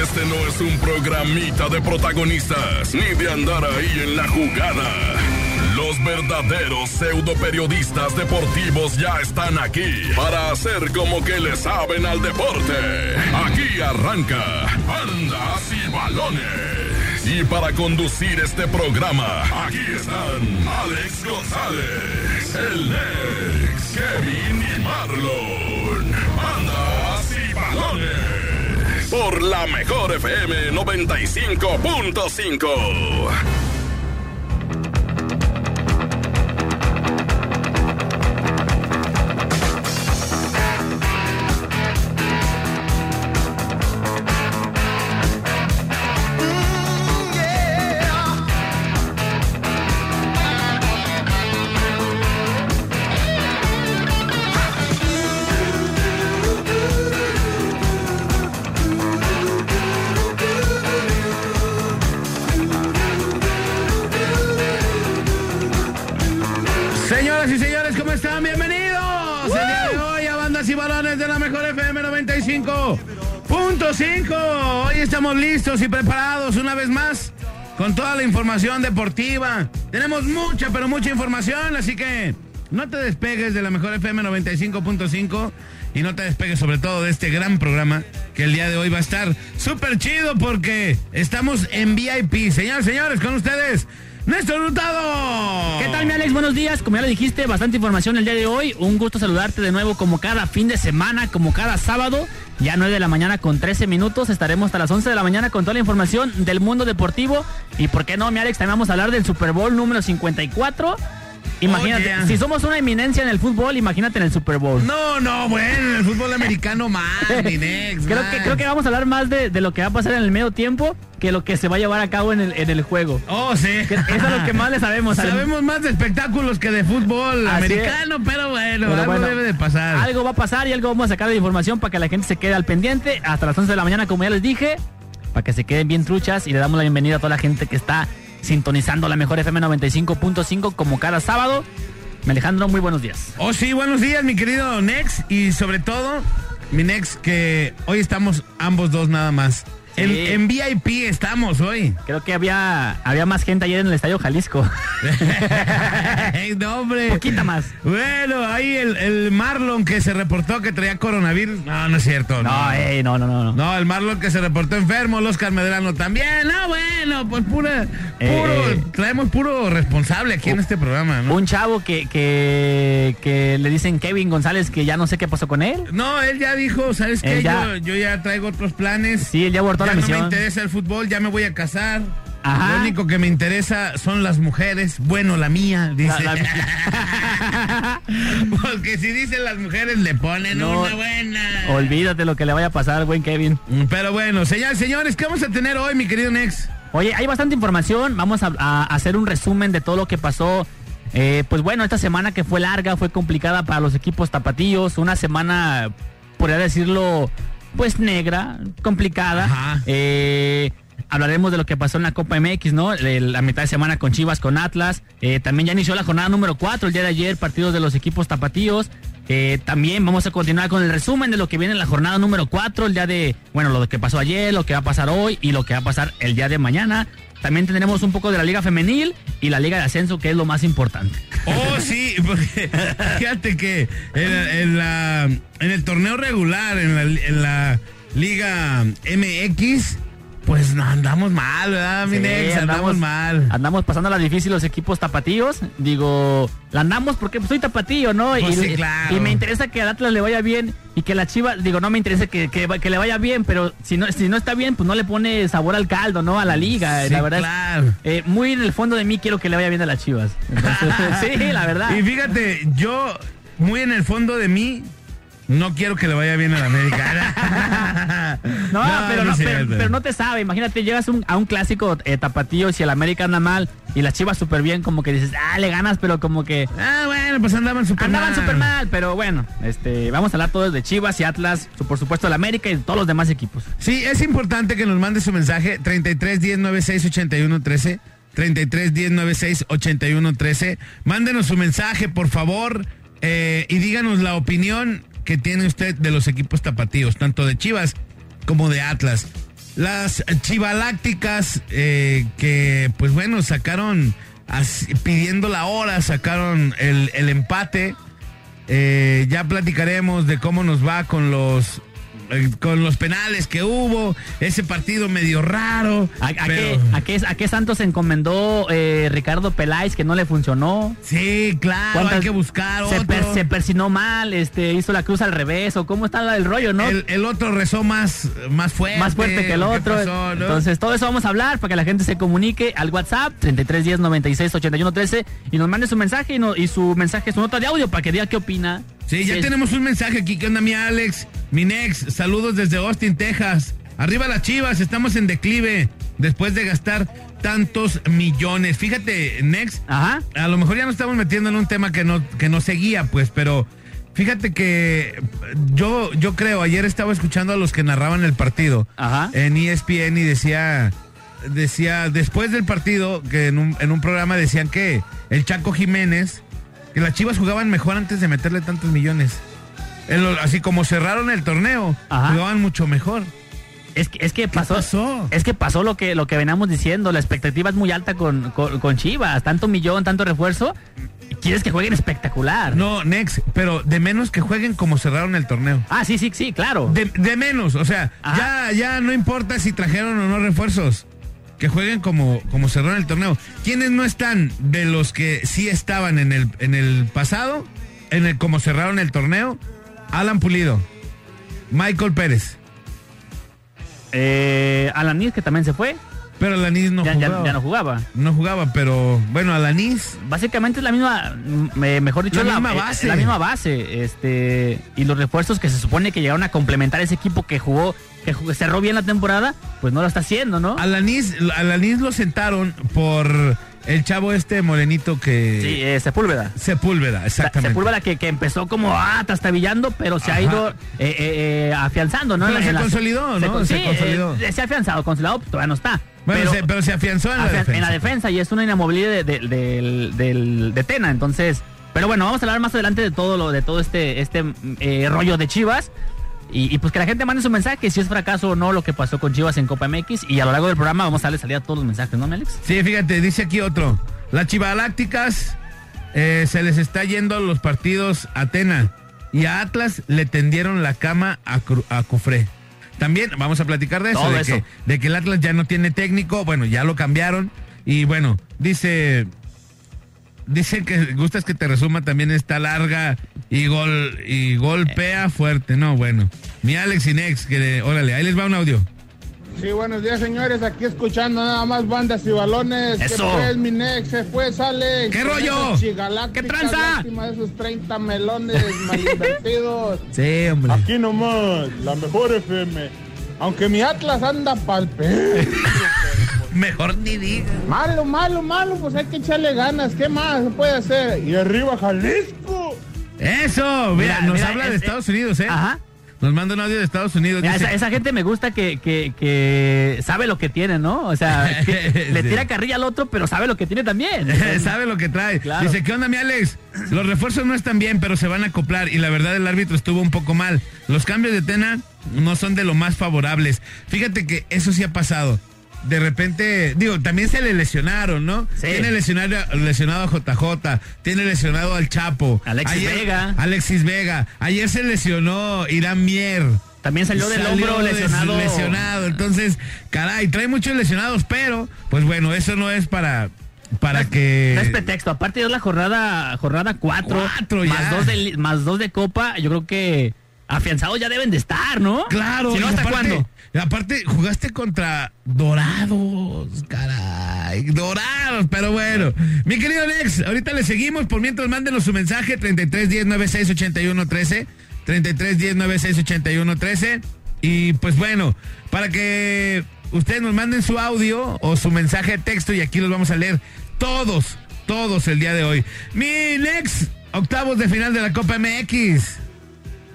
Este no es un programita de protagonistas ni de andar ahí en la jugada. Los verdaderos pseudo periodistas deportivos ya están aquí para hacer como que le saben al deporte. Aquí arranca Andas y Balones. Y para conducir este programa, aquí están Alex González, el Lex, Kevin y Marlon. Por la mejor FM 95.5. listos y preparados una vez más con toda la información deportiva. Tenemos mucha, pero mucha información, así que no te despegues de la Mejor FM 95.5 y no te despegues sobre todo de este gran programa que el día de hoy va a estar súper chido porque estamos en VIP. Señores, señores, con ustedes. Néstor Hurtado. ¿Qué tal, mi Alex? Buenos días. Como ya lo dijiste, bastante información el día de hoy. Un gusto saludarte de nuevo como cada fin de semana, como cada sábado. Ya 9 de la mañana con 13 minutos. Estaremos hasta las 11 de la mañana con toda la información del mundo deportivo. Y por qué no, mi Alex, también vamos a hablar del Super Bowl número 54. Imagínate, yeah. si somos una eminencia en el fútbol, imagínate en el Super Bowl. No, no, bueno, en el fútbol americano más, mi next, creo, que, creo que vamos a hablar más de, de lo que va a pasar en el medio tiempo que lo que se va a llevar a cabo en el, en el juego. Oh, sí. Que eso es lo que más le sabemos. al- Sabemos más de espectáculos que de fútbol Así americano, pero bueno, Pero algo bueno, debe de pasar. Algo va a pasar y algo vamos a sacar de información para que la gente se quede al pendiente hasta las 11 de la mañana, como ya les dije, para que se queden bien truchas y le damos la bienvenida a toda la gente que está sintonizando la mejor FM 95.5 como cada sábado. Alejandro, muy buenos días. Oh, sí, buenos días, mi querido Nex. Y sobre todo, mi Nex, que hoy estamos ambos dos nada más. En, Sí. en VIP estamos hoy. Creo que había, había más gente ayer en el Estadio Jalisco. no, hombre. Poquita más. Bueno, ahí el, el Marlon que se reportó que traía coronavirus. No, no es cierto. No, ey, no, no, no. no. No, el Marlon que se reportó enfermo, el Oscar Medrano también. No, bueno, pues pura, puro, eh. traemos puro responsable aquí en este programa, ¿no? Un chavo que, que, que le dicen Kevin González que ya no sé qué pasó con él. No, él ya dijo, ¿sabes qué? Ya- Yo, yo ya traigo otros planes. Sí, él ya abortó ya la no me misión. interesa el fútbol, ya me voy a casar. Ajá. Lo único que me interesa son las mujeres. Bueno, la mía, dice. La- la- Porque si dicen las mujeres, le ponen No. una buena. Olvídate lo que le vaya a pasar al buen Kevin. Pero bueno, señores, señores, ¿qué vamos a tener hoy, mi querido Nex? Oye, hay bastante información. Vamos a, a hacer un resumen de todo lo que pasó. Eh, pues bueno, esta semana que fue larga, fue complicada para los equipos tapatíos. Una semana, podría decirlo, pues negra, complicada. Eh, hablaremos de lo que pasó en la Copa MX, ¿no? La mitad de semana con Chivas, con Atlas. Eh, también ya inició la jornada número 4, el día de ayer, partidos de los equipos tapatíos. Eh, también vamos a continuar con el resumen de lo que viene en la jornada número 4, el día de, bueno, lo que pasó ayer, lo que va a pasar hoy y lo que va a pasar el día de mañana. También tendremos un poco de la Liga Femenil y la Liga de Ascenso, que es lo más importante. Oh, sí, porque fíjate que en, en la, en el torneo regular, en la, en la Liga MX, pues no andamos mal, ¿verdad, mi Sí, Nex? Andamos, mal. Andamos pasando la difícil los equipos tapatíos. Digo, la andamos porque pues, soy tapatío, ¿no? Pues y, sí, claro. y me interesa que al Atlas le vaya bien y que la Chiva, digo, no me interesa que, que, que le vaya bien, pero si no, si no está bien, pues no le pone sabor al caldo, ¿no? A la liga. Sí, la verdad. es- claro. eh, muy en el fondo de mí quiero que le vaya bien a las Chivas. Entonces, sí, la verdad. Y fíjate, yo, muy en el fondo de mí, no quiero que le vaya bien a la América. No, pero, no, pero, no te sabe. Imagínate, llegas un- a un clásico eh, tapatío y si el América anda mal y las Chivas súper bien, como que dices, ah, le ganas, pero como que Ah, bueno, pues andaban súper andaban mal. súper mal. Pero bueno, este, vamos a hablar todos de Chivas y Atlas, por supuesto el América y de todos los demás equipos. Sí, es importante que nos mande su mensaje 33 10 96 81 13. 33 10 96 81 13. Mándenos su mensaje, por favor, eh, y díganos la opinión que tiene usted de los equipos tapatíos, tanto de Chivas como de Atlas. Las chivalácticas eh, que, pues bueno, sacaron, pidiendo la hora, sacaron el, el empate. Eh, ya platicaremos de cómo nos va con los con los penales que hubo, ese partido medio raro. ¿A, qué, Santos encomendó eh, Ricardo Peláez que no le funcionó? Sí, claro, hay que buscar se, otro. se persinó mal, este, hizo la cruz al revés, o cómo está el rollo, ¿no? El, otro rezó más, más fuerte. Más fuerte que el otro. Entonces, todo eso vamos a hablar para que la gente se comunique al WhatsApp 3310 96 81 13 y nos mande su mensaje y, y su mensaje, su nota de audio para que diga qué opina Sí, ya tenemos un mensaje aquí. ¿Qué onda, mi Alex? Mi Nex, saludos desde Austin, Texas. Arriba las chivas, estamos en declive después de gastar tantos millones. Fíjate, Nex, Ajá. a lo mejor ya nos estamos metiendo en un tema que no, que no seguía, pues, pero fíjate que yo, yo creo, ayer estaba escuchando a los que narraban el partido Ajá. en ESPN y decía, decía, después del partido, que en un, en un programa decían que el Chaco Jiménez que las Chivas jugaban mejor antes de meterle tantos millones. así como cerraron el torneo, jugaban mucho mejor. Es que, es que pasó, Es que pasó lo que, lo que veníamos diciendo. La expectativa es muy alta con, con, Chivas. Tanto millón, tanto refuerzo. quieres que jueguen espectacular. No, Next, pero de menos que jueguen como cerraron el torneo. Ah, sí, sí, sí, claro. De, menos, o sea, ya, ya no importa si trajeron o no refuerzos que jueguen como, como cerraron el torneo. ¿Quiénes no están de los que sí estaban en el, en el pasado, en el como cerraron el torneo? Alan Pulido, Michael Pérez. Eh, Alanis, que también se fue. Pero Alanis no jugaba. Ya, no jugaba. No jugaba, pero bueno, Alanis. Básicamente es la misma, mejor dicho, la, misma base. La misma base. Este, y los refuerzos que se supone que llegaron a complementar ese equipo que jugó que cerró bien la temporada, pues no lo está haciendo, ¿no? Alanis, Alanis lo sentaron por el chavo este morenito que... Sí, eh, Sepúlveda. Sepúlveda, exactamente. Sepúlveda que, que empezó como ah, trastabillando, pero se ha ido eh, eh, eh, afianzando, ¿no? Pero se consolidó, ¿no? Se, consolidó. se ha afianzado, consolidado, pues, todavía no está. Bueno, pero, se, pero se afianzó en la defensa. En la defensa y es una inamovilidad de, de, de, Tena, entonces... Pero bueno, vamos a hablar más adelante de todo lo de todo este este rollo de Chivas. Y, pues que la gente mande su mensaje si es fracaso o no lo que pasó con Chivas en Copa MX. Y a lo largo del programa vamos a darle salida a todos los mensajes, ¿no, Melix? Sí, fíjate, dice aquí otro. Las Chivalácticas eh, se les está yendo los partidos a Atena. Y a Atlas le tendieron la cama a, a Cufré. También vamos a platicar de eso, de, Que, de que el Atlas ya no tiene técnico. Bueno, ya lo cambiaron. Y bueno, dice Dicen que gustas que te resuma también está larga y gol y golpea fuerte. No, bueno. Mi Alex Inex, que órale, ahí les va un audio. Sí, buenos días, señores. Aquí escuchando nada más bandas y balones. Eso. ¿Qué pues, mi Nex? ¿Qué pues, Alex? ¿Qué rollo? ¿Qué tranza? de esos 30 melones mal invertidos. Sí, hombre. Aquí nomás, la mejor FM. Aunque mi Atlas anda pa'l Mejor ni diga. Malo, malo, malo, pues hay que echarle ganas. ¿Qué más se puede hacer? Y arriba Jalisco. Eso, mira, nos habla de Estados Unidos, ¿eh? Ajá. Nos manda un audio de Estados Unidos. esa, gente me gusta que, que, sabe lo que tiene, ¿no? O sea, le tira carrilla al otro, pero sabe lo que tiene también. sabe lo que trae. Dice, ¿qué onda, mi Alex? Los refuerzos no están bien, pero se van a acoplar. Y la verdad, el árbitro estuvo un poco mal. Los cambios de Tena no son de lo más favorables. Fíjate que eso sí ha pasado de repente, digo, también se le lesionaron, ¿no? Tiene lesionado, lesionado a JJ, tiene lesionado al Chapo. Alexis Vega. Alexis Vega. Ayer se lesionó Irán Mier. También salió del hombro lesionado. lesionado. Entonces, caray, trae muchos lesionados, pero, pues bueno, eso no es para, para que. No es pretexto. Aparte es la jornada, jornada 4. Más dos, de, más dos de copa. Yo creo que afianzados ya deben de estar, ¿no? Claro. Si no, ¿hasta cuándo? Aparte, jugaste contra Dorados, caray. Dorados, pero bueno. Mi querido Alex, ahorita le seguimos. Por mientras, mándenos su mensaje: 33 10 96 81 13. 33 10 96 81 13. Y pues bueno, para que ustedes nos manden su audio o su mensaje de texto y aquí los vamos a leer todos, todos el día de hoy. Mi Lex, octavos de final de la Copa MX.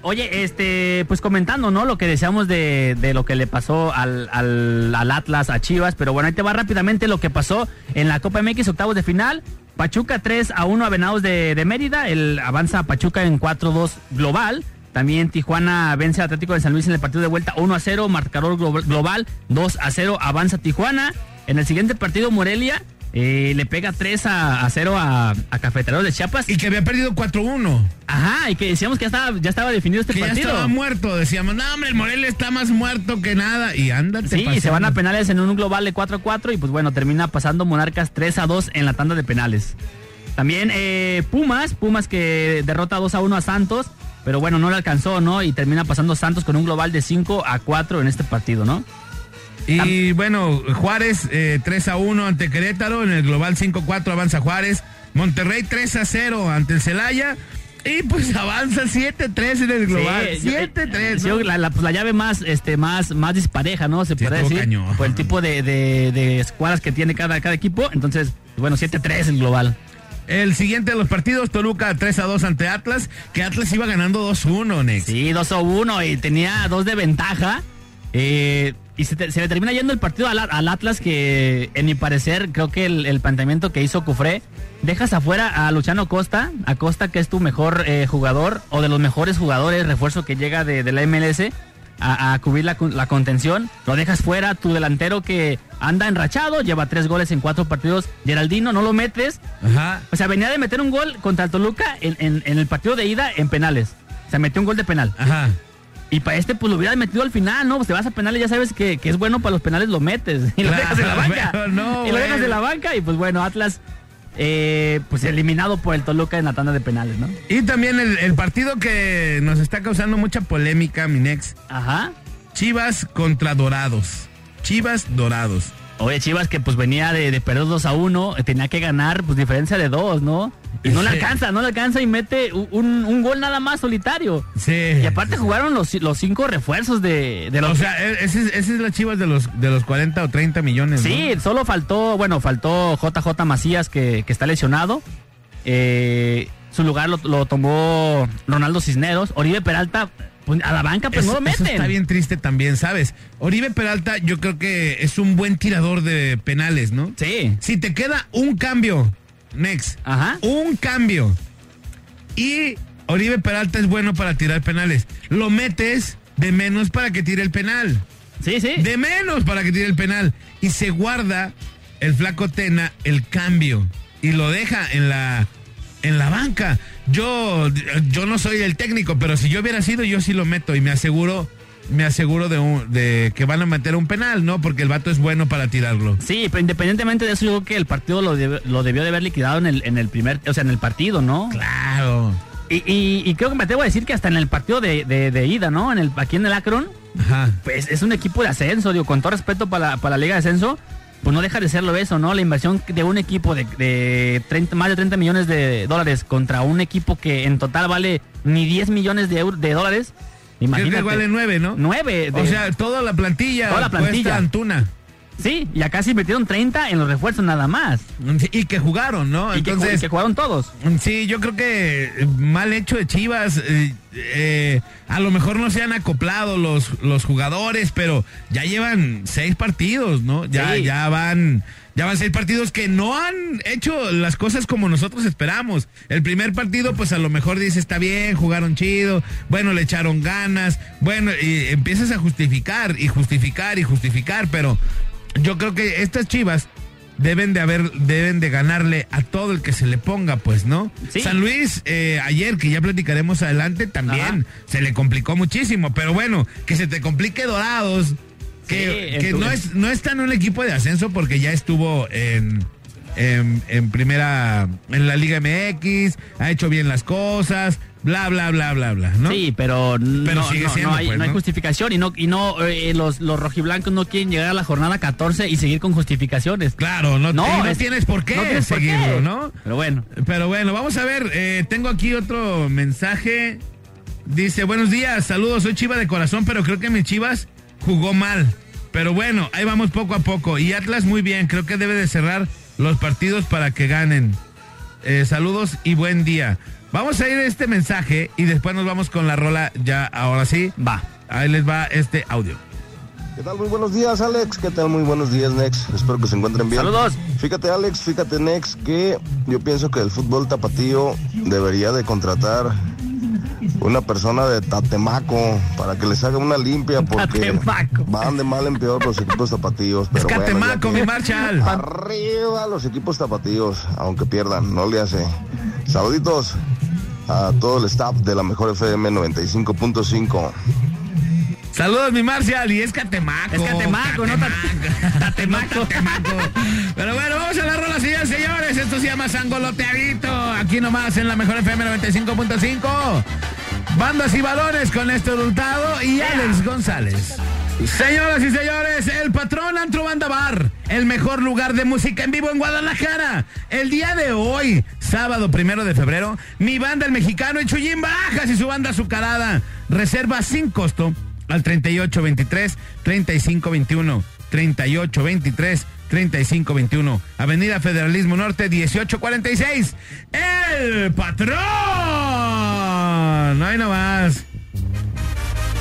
Oye, este, pues comentando, ¿no? Lo que deseamos de, de lo que le pasó al, al, Atlas, a Chivas, pero bueno, ahí te va rápidamente lo que pasó en la Copa MX, octavos de final. Pachuca 3 a 1 a Venados de, de Mérida, el avanza Pachuca en 4-2 global. También Tijuana vence al Atlético de San Luis en el partido de vuelta 1 a 0, marcador global 2 a 0, avanza Tijuana. En el siguiente partido Morelia eh, le pega 3 a, 0 a, a Cafeteros de Chiapas. Y que había perdido 4-1. Ajá, y que decíamos que ya estaba, ya estaba definido este que partido. Ya estaba muerto, decíamos, no hombre, el Morelia está más muerto que nada. Y ándate. Sí, se van a penales en un global de 4 a 4 y pues bueno, termina pasando Monarcas 3 a 2 en la tanda de penales. También eh, Pumas, Pumas que derrota 2 a 1 a Santos, pero bueno, no le alcanzó, ¿no? Y termina pasando Santos con un global de 5 a 4 en este partido, ¿no? Y bueno, Juárez 3 eh, a 1 ante Querétaro, en el global 5-4 avanza Juárez. Monterrey 3 a 0 ante el Celaya. Y pues avanza 7-3 en el global. 7-3. la, pues, la, llave más, este, más, más dispareja, ¿no? Se puede decir. Por el tipo de, de, escuadras que tiene cada, cada equipo. Entonces, bueno, 7-3 el global. El siguiente de los partidos, Toluca 3 a 2 ante Atlas, que Atlas iba ganando 2-1, Nex. Sí, 2 a 1 y tenía dos de ventaja. Eh, y se, le termina yendo el partido al, Atlas que, en mi parecer, creo que el, planteamiento que hizo Cufré, dejas afuera a Luciano Costa, a Costa que es tu mejor eh, jugador o de los mejores jugadores, refuerzo que llega de, la MLS, a, cubrir la, contención, lo dejas fuera, tu delantero que anda enrachado, lleva tres goles en cuatro partidos, Geraldino, no lo metes. O sea, venía de meter un gol contra el Toluca en, en el partido de ida en penales. O sea, metió un gol de penal. Ajá. Y para este, pues lo hubieras metido al final, ¿no? Pues te vas a penales, ya sabes que, es bueno para los penales, lo metes. Y lo dejas en la banca. y lo dejas en la banca. Y pues bueno, Atlas, eh, pues eliminado por el Toluca en la tanda de penales, ¿no? Y también el, partido que nos está causando mucha polémica, mi nex. Ajá. Chivas contra Dorados. Chivas Dorados. Oye, Chivas que pues venía de, de perder 2 a 1, tenía que ganar pues diferencia de 2, ¿no? Y no le alcanza, no le alcanza y mete un, gol nada más solitario. Sí. Y aparte jugaron los, los cinco refuerzos de, los... O sea, e, ese, es la Chivas de los, de los 40 o 30 millones. Sí, solo faltó, bueno, faltó JJ Macías que, está lesionado. Eh, su lugar lo, lo tomó Ronaldo Cisneros. Oribe Peralta pues, a la banca, pues no lo meten. está bien triste también, ¿sabes? Oribe Peralta, yo creo que es un buen tirador de penales, ¿no? Sí. Si te queda un cambio, Next, Ajá. un cambio. Y Oribe Peralta es bueno para tirar penales. Lo metes de menos para que tire el penal. Sí, sí. De menos para que tire el penal. Y se guarda el flaco Tena el cambio. Y lo deja en la en la banca. Yo, yo no soy el técnico, pero si yo hubiera sido, yo sí lo meto y me aseguro me aseguro de, de que van a meter un penal, ¿no? Porque el vato es bueno para tirarlo. Sí, pero independientemente de eso, yo creo que el partido lo, lo debió de haber liquidado en el, en el primer, o sea, en el partido, ¿no? Claro. Y, y, creo que me atrevo a decir que hasta en el partido de, de, ida, ¿no? En el, aquí en el Akron, Ajá. pues es un equipo de ascenso, digo, con todo respeto para para la Liga de Ascenso, pues no deja de serlo eso, ¿no? La inversión de un equipo de, de 30, más de 30 millones de dólares contra un equipo que en total vale ni 10 millones de, de dólares. Imagínate. que vale 9, ¿no? 9. O sea, toda la plantilla. Toda la plantilla. Antuna. Sí, y acá sí metieron 30 en los refuerzos nada más. y que jugaron, ¿no? Y, Entonces, que, jugaron todos. Sí, yo creo que eh, mal hecho de Chivas. Eh, eh, a lo mejor no se han acoplado los, los jugadores, pero ya llevan seis partidos, ¿no? Ya, ya van. Ya van seis partidos que no han hecho las cosas como nosotros esperamos. El primer partido, pues a lo mejor dice, está bien, jugaron chido, bueno, le echaron ganas, bueno, y empiezas a justificar y justificar y justificar, pero yo creo que estas chivas deben de haber, deben de ganarle a todo el que se le ponga, pues, ¿no? San Luis, eh, ayer, que ya platicaremos adelante, también se le complicó muchísimo, pero bueno, que se te complique Dorados, que, no, es, no está en un equipo de ascenso porque ya estuvo en, en, primera, en la Liga MX, ha hecho bien las cosas, bla, bla, bla, bla, bla, ¿no? Sí, pero, no, hay, pues, justificación y no, y no eh, los, los rojiblancos no quieren llegar a la jornada 14 y seguir con justificaciones. Claro, no, no, tienes por qué seguirlo, ¿no? Pero bueno. Pero bueno, vamos a ver, eh, tengo aquí otro mensaje. Dice, buenos días, saludos, soy Chiva de corazón, pero creo que mi Chivas jugó mal. Pero bueno, ahí vamos poco a poco. Y Atlas muy bien, creo que debe de cerrar los partidos para que ganen. Eh, saludos y buen día. Vamos a ir a este mensaje y después nos vamos con la rola ya ahora sí. Va. Ahí les va este audio. ¿Qué tal? Muy buenos días, Alex. ¿Qué tal? Muy buenos días, Nex. Espero que se encuentren bien. Saludos. Fíjate, Alex, fíjate, Nex, que yo pienso que el fútbol tapatío debería de contratar una persona de Tatemaco para que les haga una limpia porque Tatemaco. van de mal en peor los equipos tapatíos. Pero Es bueno, mi Marshall. Arriba los equipos tapatíos, aunque pierdan, no le hace. Saluditos a todo el staff de la mejor FM 95.5. Saludos, mi Marcial, y es Catemaco. Es Catemaco, no Tat- Tatemaco. No Tatemaco. Pero bueno, vamos a la rola, señores, señores. Esto se llama Sangoloteadito. Aquí nomás en la mejor FM 95.5. Bandas y balones con Néstor Hurtado y Alex González. Señoras y señores, el patrón Antro Banda Bar, el mejor lugar de música en vivo en Guadalajara. El día de hoy, sábado primero de febrero, mi banda el mexicano y Chuyín Barajas y su banda azucarada. Reserva sin costo al 3823 3521 3823 3521 Avenida Federalismo Norte 1846 El Patrón no hay nomás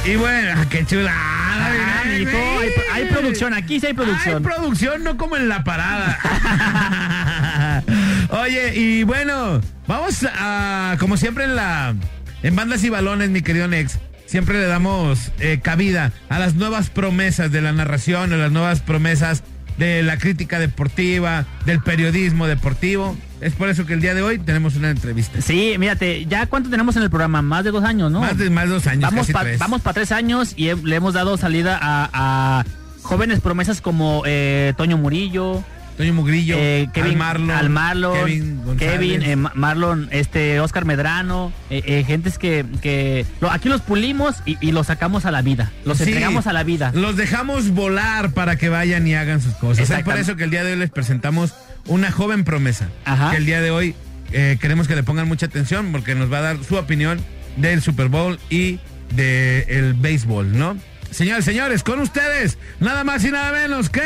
y bueno, ah, qué chulada. Ah, mijo, hay- hay producción, aquí sí hay producción. Hay producción, no como en la parada. Oye, y bueno, vamos a, como siempre en la, en bandas y balones, mi querido Nex, siempre le damos eh, cabida a las nuevas promesas de la narración, a las nuevas promesas de la crítica deportiva, del periodismo deportivo. Es por eso que el día de hoy tenemos una entrevista. Sí, mírate, ¿ya cuánto tenemos en el programa? Más de dos años, ¿no? Más de más de dos años. Vamos pa- tres. para tres años y he- le hemos dado salida a, a jóvenes promesas como eh, Toño Murillo, Toño Mugrillo, eh, Kevin Al Marlon, Al Marlon, Kevin, González. Kevin, eh, Ma- Marlon, este, Oscar Medrano, eh, eh, gentes que, que lo- aquí los pulimos y, y los sacamos a la vida, los Sí, entregamos a la vida. Los dejamos volar para que vayan y hagan sus cosas. Es por eso que el día de hoy les presentamos una joven promesa. Ajá. Que el día de hoy eh, queremos que le pongan mucha atención porque nos va a dar su opinión del Super Bowl y del béisbol, ¿no? Señores, señores, con ustedes, nada más y nada menos que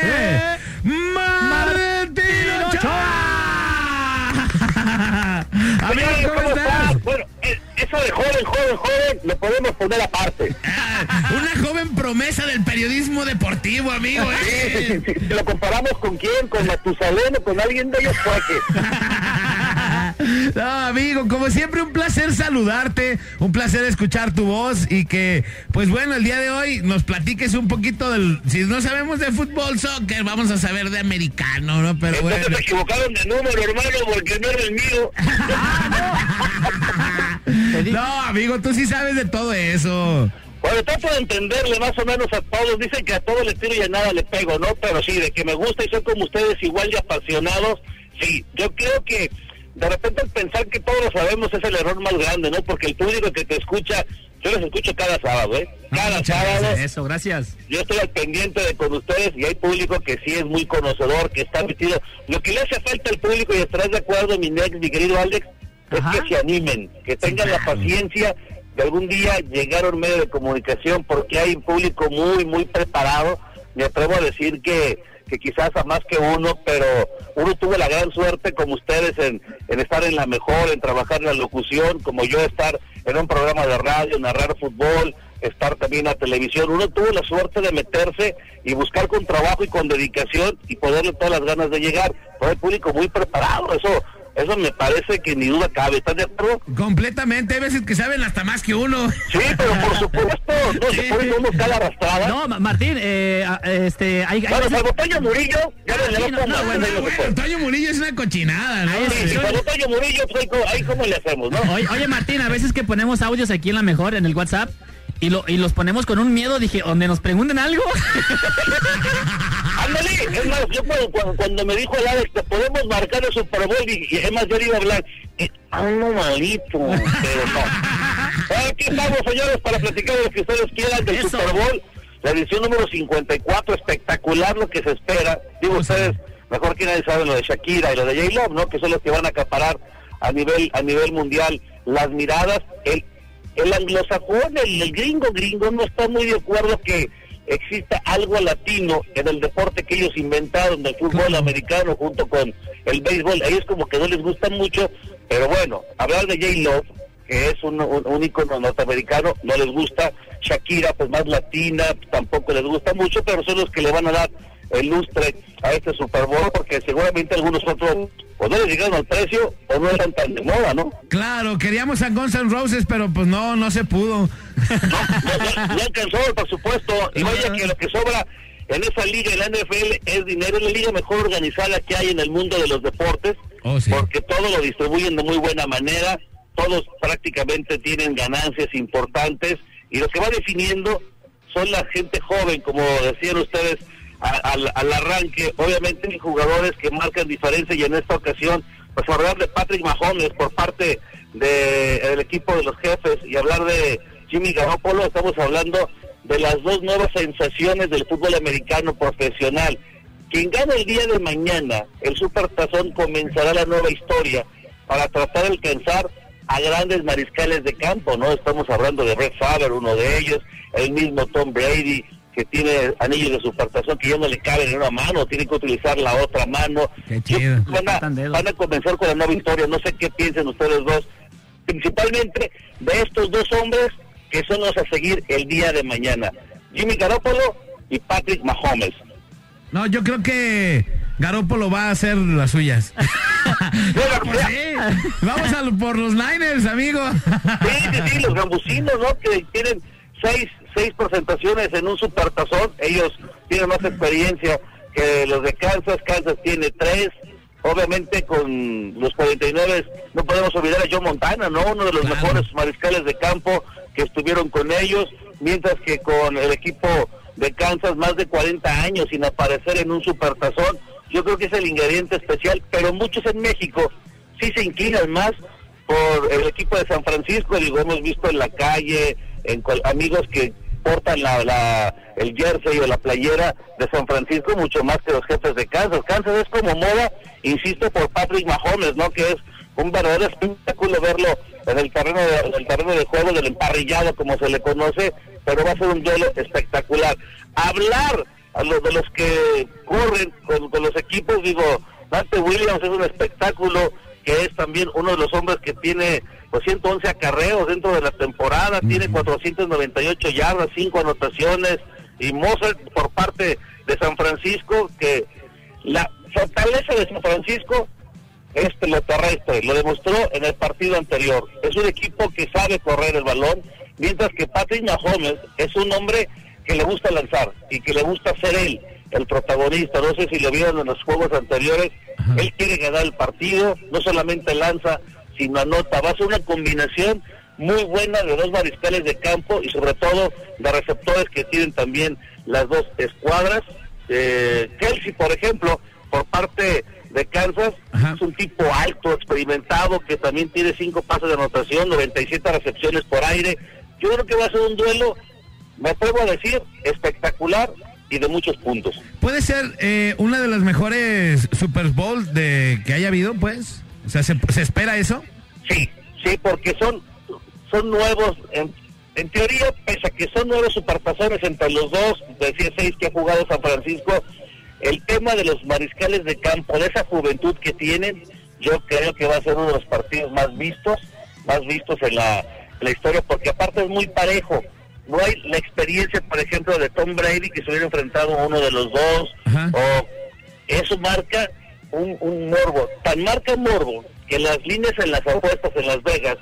Martín Ochoa. Amigo, Oye, ¿cómo estás? Bueno, eh, eso de joven, joven, joven, lo podemos poner aparte. Una joven promesa del periodismo deportivo, amigo. ¿eh? Si, si lo comparamos con quién, con Matusalén o con alguien de ellos, pues No, amigo, como siempre, un placer saludarte, un placer escuchar tu voz y que, pues bueno, el día de hoy nos platiques un poquito del. Si no sabemos de fútbol, soccer, vamos a saber de americano, ¿no? Pero entonces bueno. equivocaron de número, hermano, porque no era el mío. Te No, amigo, tú sí sabes de todo eso. Bueno, trato de entenderle más o menos a todos. Dicen que a todos les tiro y a nada le pego, ¿no? Pero sí, de que me gusta y soy como ustedes, igual de apasionados. Sí, yo creo que de repente el pensar que todos lo sabemos es el error más grande, ¿no? Porque el público que te escucha, yo los escucho cada sábado, ¿eh? Cada Muchas sábado. Eso, gracias. Yo estoy al pendiente de con ustedes y hay público que sí es muy conocedor, que está metido. Lo que le hace falta al público, y estarás de acuerdo, mi nex, mi querido Alex, Ajá. es que se animen, que tengan la paciencia de algún día llegar a un medio de comunicación, porque hay un público muy, muy preparado. Me atrevo a decir que, que quizás a más que uno, pero uno tuvo la gran suerte, como ustedes, en, en estar en la mejor, en trabajar en la locución, como yo estar en un programa de radio, narrar fútbol, estar también a televisión. Uno tuvo la suerte de meterse y buscar con trabajo y con dedicación y poderle todas las ganas de llegar. Todo el público muy preparado, eso eso me parece que ni duda cabe. ¿Estás de acuerdo? Completamente, hay veces que saben hasta más que uno. Sí, pero por supuesto, no se puede uno cada arrastrada. No, Ma- Martín, eh, a- este, hay, hay Bueno, veces- salvo Toño Murillo, ya le sí, no, no, bueno, Bueno. Toño Murillo es una cochinada, ¿no? Sí, sí, salvo Toño Murillo, pues ahí cómo le hacemos, ¿no? Oye, oye, Martín, a veces que ponemos audios aquí en la mejor, en el WhatsApp, y, lo, y los ponemos con un miedo, dije, donde nos pregunten algo. Ándale, es más, yo cuando, cuando, cuando me dijo el Alex, te podemos marcar el Super Bowl, y, y es más, yo le iba a hablar, eh, no, malito, pero no. Aquí estamos, señores, para platicar de lo que ustedes quieran del Eso. Super Bowl, la edición número 54, espectacular lo que se espera. Digo, ustedes, mejor que nadie saben lo de Shakira y lo de J-Love, ¿no? Que son los que van a acaparar a nivel, a nivel mundial las miradas. El, el anglosajón, el, el gringo gringo, no está muy de acuerdo que exista algo latino en el deporte que ellos inventaron, del fútbol americano junto con el béisbol. A ellos como que no les gusta mucho, pero bueno, hablar de J-Love, que es un, un, un ícono norteamericano, no les gusta. Shakira, pues más latina, tampoco les gusta mucho, pero son los que le van a dar el lustre a este Super Bowl, porque seguramente algunos otros o no les llegaron al precio o no eran tan de moda, ¿no? Claro, queríamos a Guns N' Roses, pero pues no, no se pudo. No, no, no alcanzó, por supuesto. Y vaya que lo que sobra en esa liga, en la NFL, es dinero. Es la liga mejor organizada que hay en el mundo de los deportes, Oh, sí. porque todo lo distribuyen de muy buena manera. Todos prácticamente tienen ganancias importantes. Y lo que va definiendo son la gente joven, como decían ustedes al, al arranque. Obviamente hay jugadores que marcan diferencia y en esta ocasión, pues hablar de Patrick Mahomes por parte de- del equipo de los jefes y hablar de Jimmy Garoppolo, estamos hablando de las dos nuevas sensaciones del fútbol americano profesional. Quien gana el día de mañana, el Super Tazón comenzará la nueva historia para tratar de alcanzar a grandes mariscales de campo, ¿no? Estamos hablando de Brett Favre, uno de ellos, el mismo Tom Brady, que tiene anillos de supertazón que ya no le caben en una mano, tiene que utilizar la otra mano. Qué chido. Van a, van comenzar con la nueva historia, no sé qué piensen ustedes dos, principalmente de estos dos hombres que son los a seguir el día de mañana, Jimmy Garoppolo y Patrick Mahomes. No, yo creo que Garópolo va a hacer las suyas. Pues vamos a lo- por los Niners, amigo. Sí, sí, sí, los gambusinos, ¿no? Que tienen seis, seis presentaciones en un supertazón. Ellos tienen más experiencia que los de Kansas. Kansas tiene tres. Obviamente con los 49 no podemos olvidar a Joe Montana, ¿no? Uno de los Claro. mejores mariscales de campo que estuvieron con ellos, mientras que con el equipo de Kansas más de 40 años sin aparecer en un supertazón. Yo creo que es el ingrediente especial, pero muchos en México sí se inclinan más por el equipo de San Francisco, digo, hemos visto en la calle, en amigos que portan la, la- el jersey o la playera de San Francisco mucho más que los jefes de Kansas. Kansas es como moda, insisto, por Patrick Mahomes, ¿no? Que es un verdadero espectáculo verlo en el terreno de, en el terreno de juego del emparrillado, como se le conoce, pero va a ser un duelo espectacular. Hablar a los de los que corren con, con los equipos, digo, Dante Williams es un espectáculo que es también uno de los hombres que tiene pues, 111 acarreos dentro de la temporada, tiene 498 yardas, 5 anotaciones, y Mozart por parte de San Francisco, que la fortaleza de San Francisco es lo terrestre, lo demostró en el partido anterior. Es un equipo que sabe correr el balón, mientras que Patrick Mahomes es un hombre que le gusta lanzar y que le gusta ser él el protagonista. No sé si lo vieron en los juegos anteriores. Él quiere ganar el partido, no solamente lanza, sino anota. Va a ser una combinación muy buena de dos mariscales de campo y sobre todo de receptores que tienen también las dos escuadras. Eh, Kelsey, por ejemplo, por parte de Kansas, Ajá. es un tipo alto, experimentado, que también tiene cinco pases de anotación, 97 recepciones por aire. Yo creo que va a ser un duelo, me atrevo a decir, espectacular y de muchos puntos. Puede ser eh, una de las mejores Super Bowl de que haya habido, pues. O sea, ¿se, se espera eso? Sí, sí, porque son, son nuevos, en, en teoría, pese a que son nuevos supertazones entre los dos, decía seis que ha jugado San Francisco, el tema de los mariscales de campo, de esa juventud que tienen, yo creo que va a ser uno de los partidos más vistos, más vistos en la, en la historia, porque aparte es muy parejo. No hay la experiencia, por ejemplo, de Tom Brady, que se hubiera enfrentado a uno de los dos, Ajá. o eso marca un, un morbo. Tan marca morbo que las líneas en las apuestas en Las Vegas,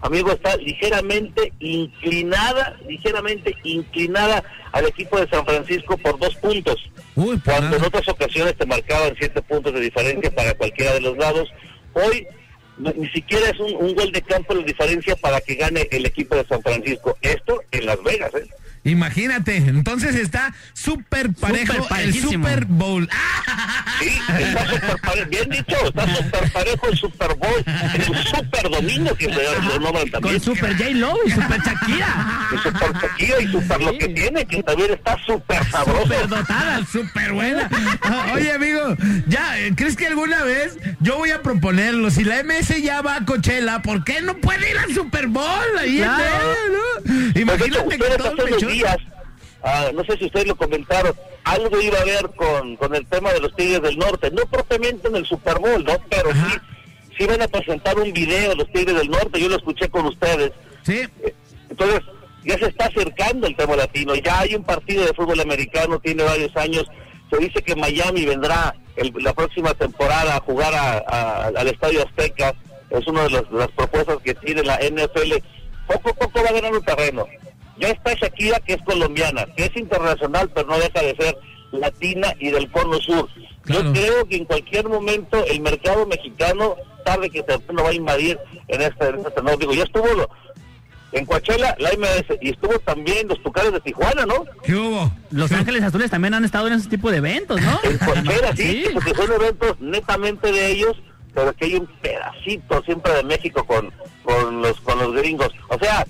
amigo, está ligeramente inclinada, ligeramente inclinada al equipo de San Francisco por dos puntos. Uy, pues Cuando en otras ocasiones te marcaban siete puntos de diferencia para cualquiera de los lados, hoy ni siquiera es un, un gol de campo la diferencia para que gane el equipo de San Francisco. Esto en Las Vegas, ¿eh? Imagínate, entonces está súper parejo Súper el. Super Bowl. ¡Ah! Sí, está súper parejo, bien dicho, está súper parejo el Super Bowl, el Super Domingo que se lo nombran también. Con Super J-Lo y Super Shakira. Y Super Shakira y Super lo que tiene, que también está súper sabroso. Super dotada. Súper buena. Ah, Oye, amigo, ya, eh, ¿crees que alguna vez yo voy a proponerlo? Si la MS ya va a Coachella, ¿por qué no puede ir al Super Bowl? Ahí Claro. ¿no? Pues, Imagínate que todo días, ah, no sé si ustedes lo comentaron, algo iba a ver con, con el tema de los Tigres del Norte, no propiamente en el Super Bowl, ¿no? Pero Ajá. sí, sí van a presentar un video de los Tigres del Norte, yo lo escuché con ustedes. Sí, Entonces, ya se está acercando el tema latino, ya hay un partido de fútbol americano, tiene varios años, se dice que Miami vendrá el- la próxima temporada a jugar a- a- al Estadio Azteca. Es una de las, de las propuestas que tiene la NFL. Poco a poco va ganando terreno. Ya está Shakira, que es colombiana, que es internacional, pero no deja de ser latina y del cono sur. Claro. Yo creo que en cualquier momento el mercado mexicano, tarde que temprano, va a invadir en este, en este torneo. Digo, ya estuvo lo- en Coachella, la MS, y estuvo también los Tucanes de Tijuana, ¿no? ¿Qué hubo? Los Ángeles Azules también han estado en ese tipo de eventos, ¿no? En Coachella, sí, Sí. porque son eventos netamente de ellos, pero que hay un pedacito siempre de México con, con los con los gringos. O sea,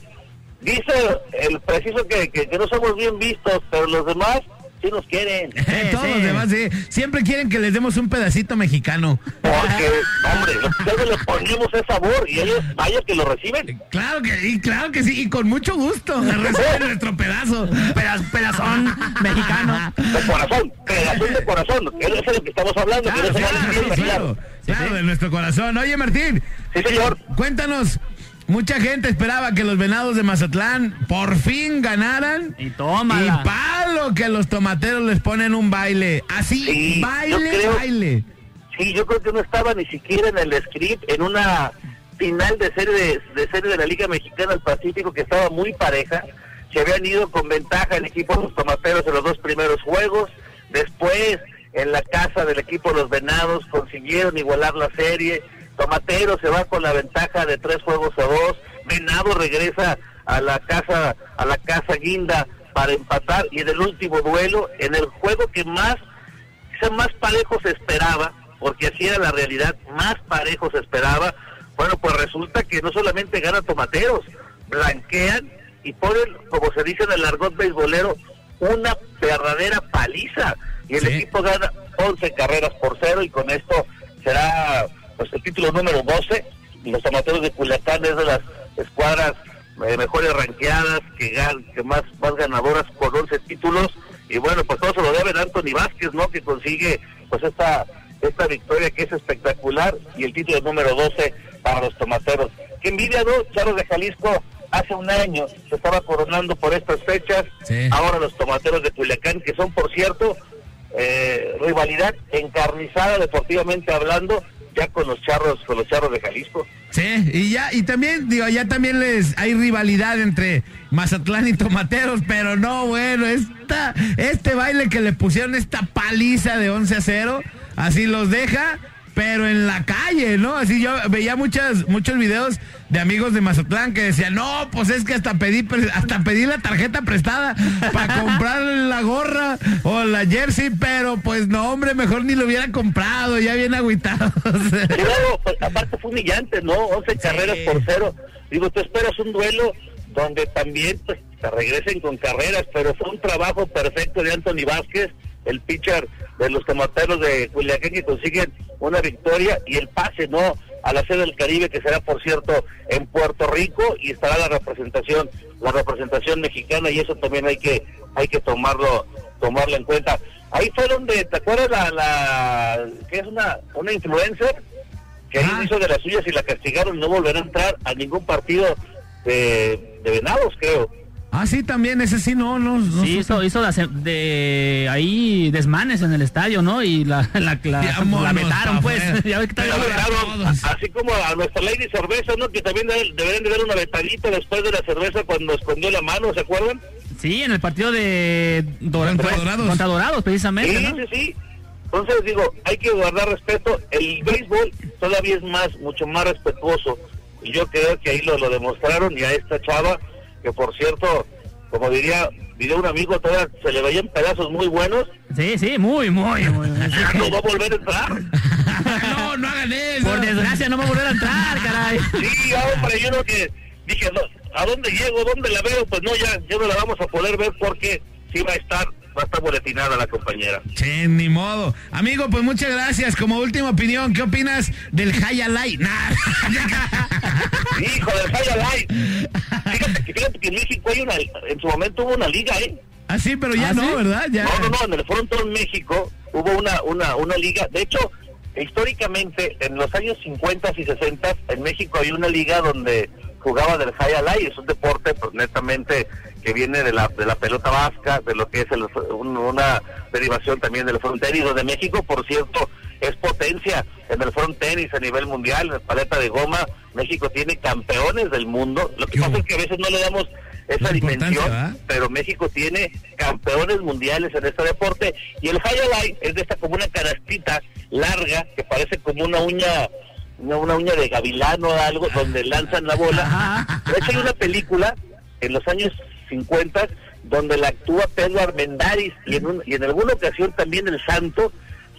dice el preciso que, que, que no somos bien vistos, pero los demás sí nos quieren. Eh, Todos sí. los demás, sí. Siempre quieren que les demos un pedacito mexicano. Porque, hombre, nosotros le ponemos ese sabor y ellos, vaya que lo reciben. Claro que, y claro que sí, y con mucho gusto. Reciben nuestro pedazo. Pedaz- pedazón mexicano. De corazón, pedazón de corazón, eso es de lo que estamos hablando. que no claro, claro, de nuestro corazón. Oye, Martín, Sí, señor. cuéntanos. Mucha gente esperaba que los venados de Mazatlán por fin ganaran. Y Y tómala. palo que los tomateros les ponen un baile. Así, Sí, yo baile, creo- baile. Sí, yo creo que no estaba ni siquiera en el script, en una final de serie de, de serie de la Liga Mexicana del Pacífico que estaba muy pareja. Se habían ido con ventaja el equipo de los tomateros en los dos primeros juegos. Después, en la casa del equipo de los venados, consiguieron igualar la serie. Tomatero se va con la ventaja de tres juegos a dos. Venado regresa a la casa, a la casa guinda para empatar. Y en el último duelo, en el juego que más quizá más parejo se esperaba, porque así era la realidad, más parejo se esperaba. Bueno, pues resulta que no solamente gana tomateros, blanquean y ponen, como se dice en el argot beisbolero, una verdadera paliza. Y el Sí. equipo gana 11 carreras por cero y con esto será pues el título número 12. Y los tomateros de Culiacán es de las escuadras eh, mejores ranqueadas, que, gan- que más, más ganadoras con 11 títulos. Y bueno, pues todo se lo deben a Anthony Vázquez, ¿no? Que consigue pues esta, esta victoria que es espectacular y el título número 12 para los tomateros. Qué envidia, ¿no? Charros de Jalisco hace un año se estaba coronando por estas fechas. Sí. Ahora los tomateros de Culiacán, que son, por cierto, eh, rivalidad encarnizada deportivamente hablando, ya con los charros, con los charros de Jalisco. Sí, y ya, y también, digo, ya también les hay rivalidad entre Mazatlán y Tomateros, pero no, bueno, esta, este baile que le pusieron esta paliza de 11 a 0, así los deja, pero en la calle, ¿no? Así yo veía muchas, muchos videos de amigos de Mazatlán que decían, no, pues es que hasta pedí, hasta pedí la tarjeta prestada para comprar la gorra o la jersey, pero pues no, hombre, mejor ni lo hubiera comprado, ya bien agüitados. Y luego, pues, aparte fue humillante, ¿no? 11 carreras por cero. Digo, tú esperas un duelo donde también pues se regresen con carreras, pero fue un trabajo perfecto de Anthony Vázquez, el pitcher de los tomateros de Culiacán que consiguen una victoria y el pase, ¿no? A la sede del Caribe, que será, por cierto, en Puerto Rico y estará la representación, la representación mexicana y eso también hay que, hay que tomarlo, tomarlo en cuenta. Ahí fue donde, ¿te acuerdas la, la que es una, una influencer? que ahí Ah. hizo de las suyas y la castigaron y no volverá a entrar a ningún partido de, de venados, creo. Ah, sí, también, ese sí, no, no. no Sí, hizo, hizo las- de ahí desmanes en el estadio, ¿no? Y la, la, la, la vetaron, pues. ya ves que así como a nuestra Lady Cerveza, ¿no? Que también debe- deberían de dar una vetadita después de la cerveza cuando escondió la mano, ¿se acuerdan? Sí, en el partido de Dor- Contra fue- Dorados. contra Dorados, precisamente, Sí, ¿no? sí, sí. Entonces digo, hay que guardar respeto. El béisbol todavía es más, mucho más respetuoso. Y yo creo que ahí lo, lo demostraron y a esta chava, que por cierto, como diría, diría un amigo, todavía se le veían pedazos muy buenos, Sí, sí, muy, muy, no va a volver a entrar. no, no hagan eso. Por desgracia no va a volver a entrar, caray. Sí, hombre, yo no que dije, no, ¿a dónde llego? ¿Dónde la veo? Pues no, ya, ya no la vamos a poder ver porque sí va a estar, va a estar boletinada la compañera. Che, ni modo. Amigo, pues muchas gracias. Como última opinión, ¿qué opinas del High Light? Hijo del High Light. Fíjate, que- en México hay una, en su momento hubo una liga, ¿eh? Así, pero ya ¿Ah, no, sí? ¿verdad? Ya. No, no, no, en el Frontón México hubo una, una, una liga. De hecho, históricamente, en los años 50 y 60, en México hay una liga donde jugaba del high alive. Es un deporte, pues netamente, que viene de la, de la pelota vasca, de lo que es el- un- una derivación también del frontenis, donde México, por cierto, es potencia en el front tenis a nivel mundial, en la paleta de goma, México tiene campeones del mundo, lo que ¿Qué pasa es que a veces no le damos esa dimensión, ¿verdad? pero México tiene campeones mundiales en este deporte. Y el highlight es de esta como una canastita larga que parece como una uña una, una uña de gavilán o algo donde lanzan la bola. De hecho hay una película en los años 50 donde la actúa Pedro Armendáriz y en, un- y en alguna ocasión también el Santo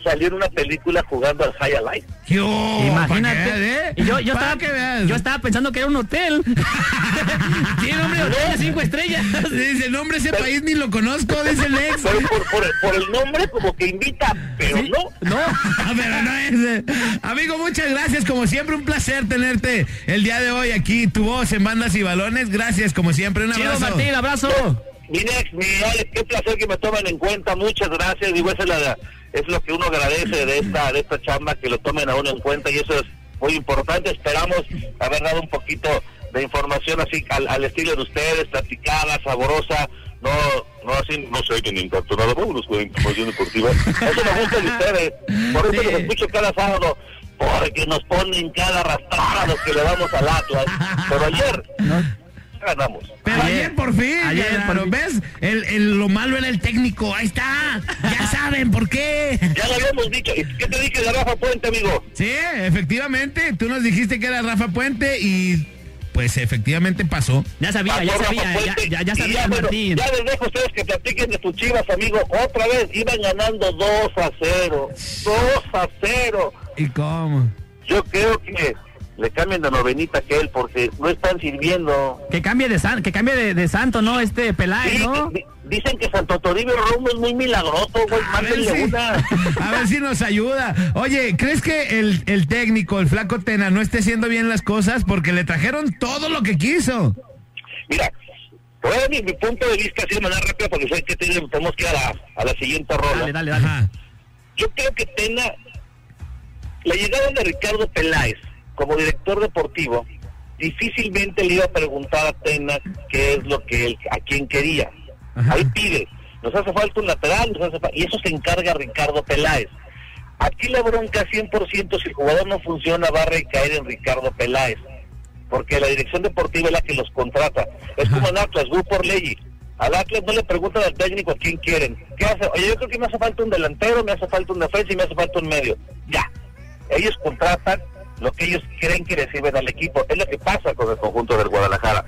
salió en una película jugando al highlight. ¿Qué hubo? Imagínate. ¿Pa' qué, eh? Y yo, yo, estaba, que veas. yo estaba pensando que era un hotel. Tiene nombre de hotel de cinco estrellas. Dice, el nombre de ese país ni lo conozco, dice el ex. Pero por, por, por el nombre como que invita, pero Sí, no. No. Pero no es. eh. Amigo, muchas gracias. Como siempre, un placer tenerte el día de hoy aquí. Tu voz en bandas y balones. Gracias, como siempre. Un Chido, abrazo. Martín, abrazo. Mi ex, mi Alex, qué placer que me tomen en cuenta, muchas gracias, digo, esa es, la- es lo que uno agradece de esta, de esta chamba, que lo tomen a uno en cuenta y eso es muy importante, esperamos haber dado un poquito de información así al, al estilo de ustedes, platicada, saborosa, no, no así, no sé, que ni impacto nada, vámonos con información deportiva, eso me gusta de ustedes, por eso Sí. los escucho cada sábado, porque nos ponen cada arrastrada los que le damos al Atlas, pero ayer ganamos. Pero ayer, Ayer. por fin, Ayer, por fin. ¿ves? El, el- lo malo era el técnico. Ahí está. Ya saben por qué. Ya lo habíamos dicho. ¿Y ¿Qué te dije de Rafa Puente, amigo? Sí, efectivamente. Tú nos dijiste que era Rafa Puente y pues efectivamente pasó. Ya sabía, ya Pasó sabía, ya, Puente, ya, ya sabía, bueno, Martín. ya les dejo a ustedes que platiquen de tus chivas, amigo. Otra vez iban ganando 2 a 0. 2 a 0. ¿Y cómo? Yo creo que le cambian de novenita que él porque no están sirviendo. Que cambie de san, que cambie de, de santo, ¿no? Este Peláez, Sí, ¿no? di- dicen que Santo Toribio Romo es muy milagroso, güey. A ver, si, una. a ver si nos ayuda. Oye, ¿crees que el, el técnico, el flaco Tena, no esté haciendo bien las cosas? Porque le trajeron todo lo que quiso. Mira, dar mi, mi punto de vista así de manera rápida porque sé que tenemos tenemos que ir a la, a la siguiente rola. Dale, dale, dale. Ajá. Yo creo que Tena, la llegada de Ricardo Peláez como director deportivo, difícilmente le iba a preguntar a Tena qué es lo que él, a quién quería. Ajá. Ahí pide, nos hace falta un lateral, nos hace y eso se encarga Ricardo Peláez. Aquí la bronca 100%, si el jugador no funciona, va a recaer en Ricardo Peláez, porque la dirección deportiva es la que los contrata. Es como en Atlas, voy por ley. Al Atlas no le preguntan al técnico a quién quieren. ¿Qué hace? Oye, yo creo que me hace falta un delantero, me hace falta un defensa y me hace falta un medio. Ya. Ellos contratan lo que ellos creen que le sirven al equipo. Es lo que pasa con el conjunto del Guadalajara.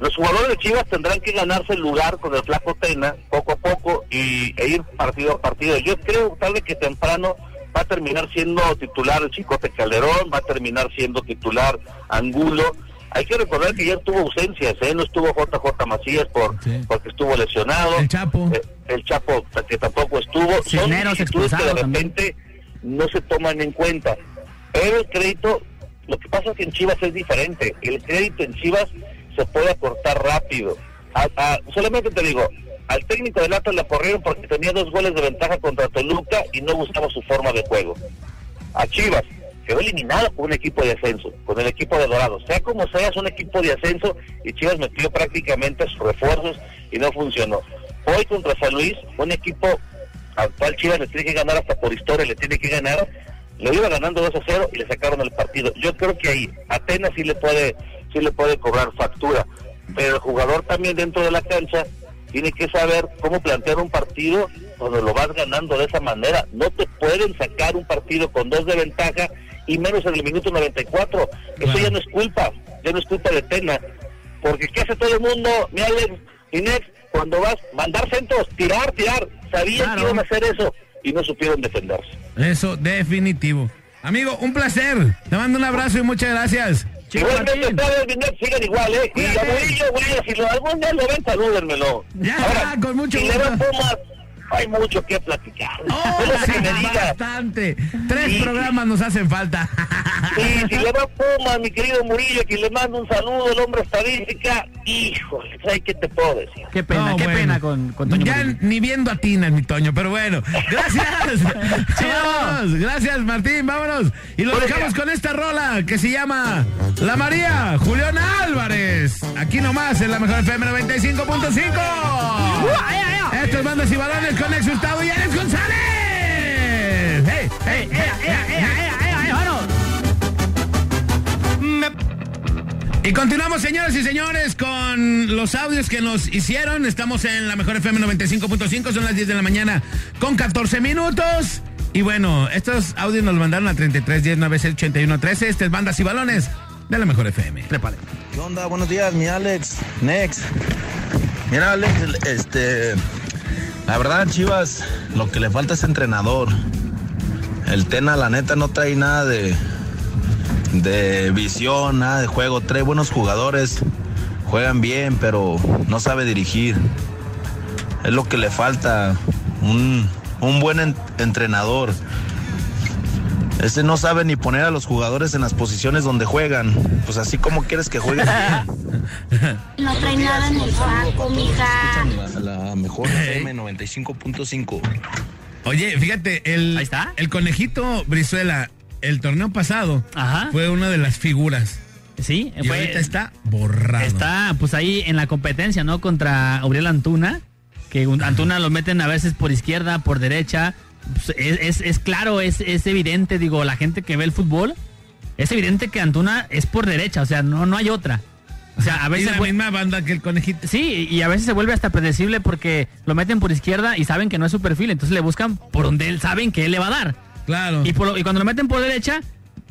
Los jugadores de Chivas tendrán que ganarse el lugar con el flaco Tena poco a poco y, e ir partido a partido. Yo creo tarde que temprano va a terminar siendo titular el Chicote Calderón, va a terminar siendo titular Angulo. Hay que recordar que ayer tuvo ausencias, ¿eh? no estuvo JJ Macías por, Sí. porque estuvo lesionado. El Chapo. Eh, el Chapo que tampoco estuvo. Son Cisneros vicisitudes que de también. repente no se toman en cuenta. Pero el crédito, lo que pasa es que en Chivas es diferente. El crédito en Chivas se puede acortar rápido. A- a- solamente te digo, al técnico del Atlas le corrieron porque tenía dos goles de ventaja contra Toluca y no gustaba su forma de juego. A Chivas quedó eliminado con un equipo de ascenso, con el equipo de Dorados. Sea como sea, es un equipo de ascenso y Chivas metió prácticamente sus refuerzos y no funcionó. Hoy contra San Luis, un equipo al cual Chivas le tiene que ganar hasta por historia, le tiene que ganar, lo iba ganando 2 a 0 y le sacaron el partido. Yo creo que ahí Atenas sí le puede, sí le puede cobrar factura, pero el jugador también dentro de la cancha tiene que saber cómo plantear un partido donde lo vas ganando de esa manera. No te pueden sacar un partido con dos de ventaja y menos en el minuto 94. Eso ya no es culpa, ya no es culpa de Tena. Porque ¿qué hace todo el mundo, mi Alex, Inés, cuando vas, mandar centros, tirar, tirar? Sabían Claro. que iban a hacer eso y no supieron defenderse. Eso, definitivo. Amigo, un placer. Te mando un abrazo y muchas gracias. Igualmente, Inés, sigan igual, ¿eh? Y Cuídate. a Murillo, güey, si lo, algún día lo ven, salúdenmelo. Ya está, con mucho si le gusto. ven Pumas, hay mucho que platicar. Oh, sí, que me diga. bastante. Tres Sí. programas nos hacen falta. Sí, si le va Pumas, mi querido Murillo, que le mando un saludo, el hombre estadística, híjole, ¿sabes qué te puedo decir? Qué pena, No, qué bueno. pena con, con Toño Ya Murillo. ni viendo a Tina, mi Toño, pero bueno. Gracias. vámonos. Gracias, Martín. Vámonos. Y lo dejamos con esta rola que se llama La María Julián Álvarez. Aquí nomás en la mejor FM 95.5. Esto es Bandas y Balones con Ex Hurtado y Alex González. ¡Hey, hey, hey, hey, hey, hey, hey, vámonos! Y continuamos, señoras y señores, con los audios que nos hicieron. Estamos en la mejor FM 95.5, son las 10 de la mañana con 14 minutos. Y bueno, estos audios nos mandaron a 33 10 9 81 13. Este es Bandas y Balones de la mejor FM. Trépale. ¿Qué onda? Buenos días, mi Alex. Next. Mira, Alex, este. La verdad, Chivas, lo que le falta es entrenador. El Tena, la neta, no trae nada de. de visión, nada de juego. Trae buenos jugadores. Juegan bien, pero no sabe dirigir. Es lo que le falta. Un, un buen en- entrenador. Este no sabe ni poner a los jugadores en las posiciones donde juegan. Pues así como quieres que jueguen bien. No trae nada en el saco, mija. La, la mejor FM 95.5. Oye, fíjate, el, Ahí está. el conejito Brizuela, el torneo pasado, Ajá. fue una de las figuras. Sí, Y fue- ahorita está borrado. Está pues ahí en la competencia, ¿no? Contra Aurel Antuna, que un- Antuna lo meten a veces por izquierda, por derecha. Pues, es, es- es claro, es, es evidente, digo, la gente que ve el fútbol, es evidente que Antuna es por derecha, o sea, no, no hay otra. O sea, a veces... la vu- misma banda que el conejito. Sí, y a veces se vuelve hasta predecible porque lo meten por izquierda y saben que no es su perfil, entonces le buscan por donde él saben que él le va a dar. Claro. Y, por lo- y cuando lo meten por derecha,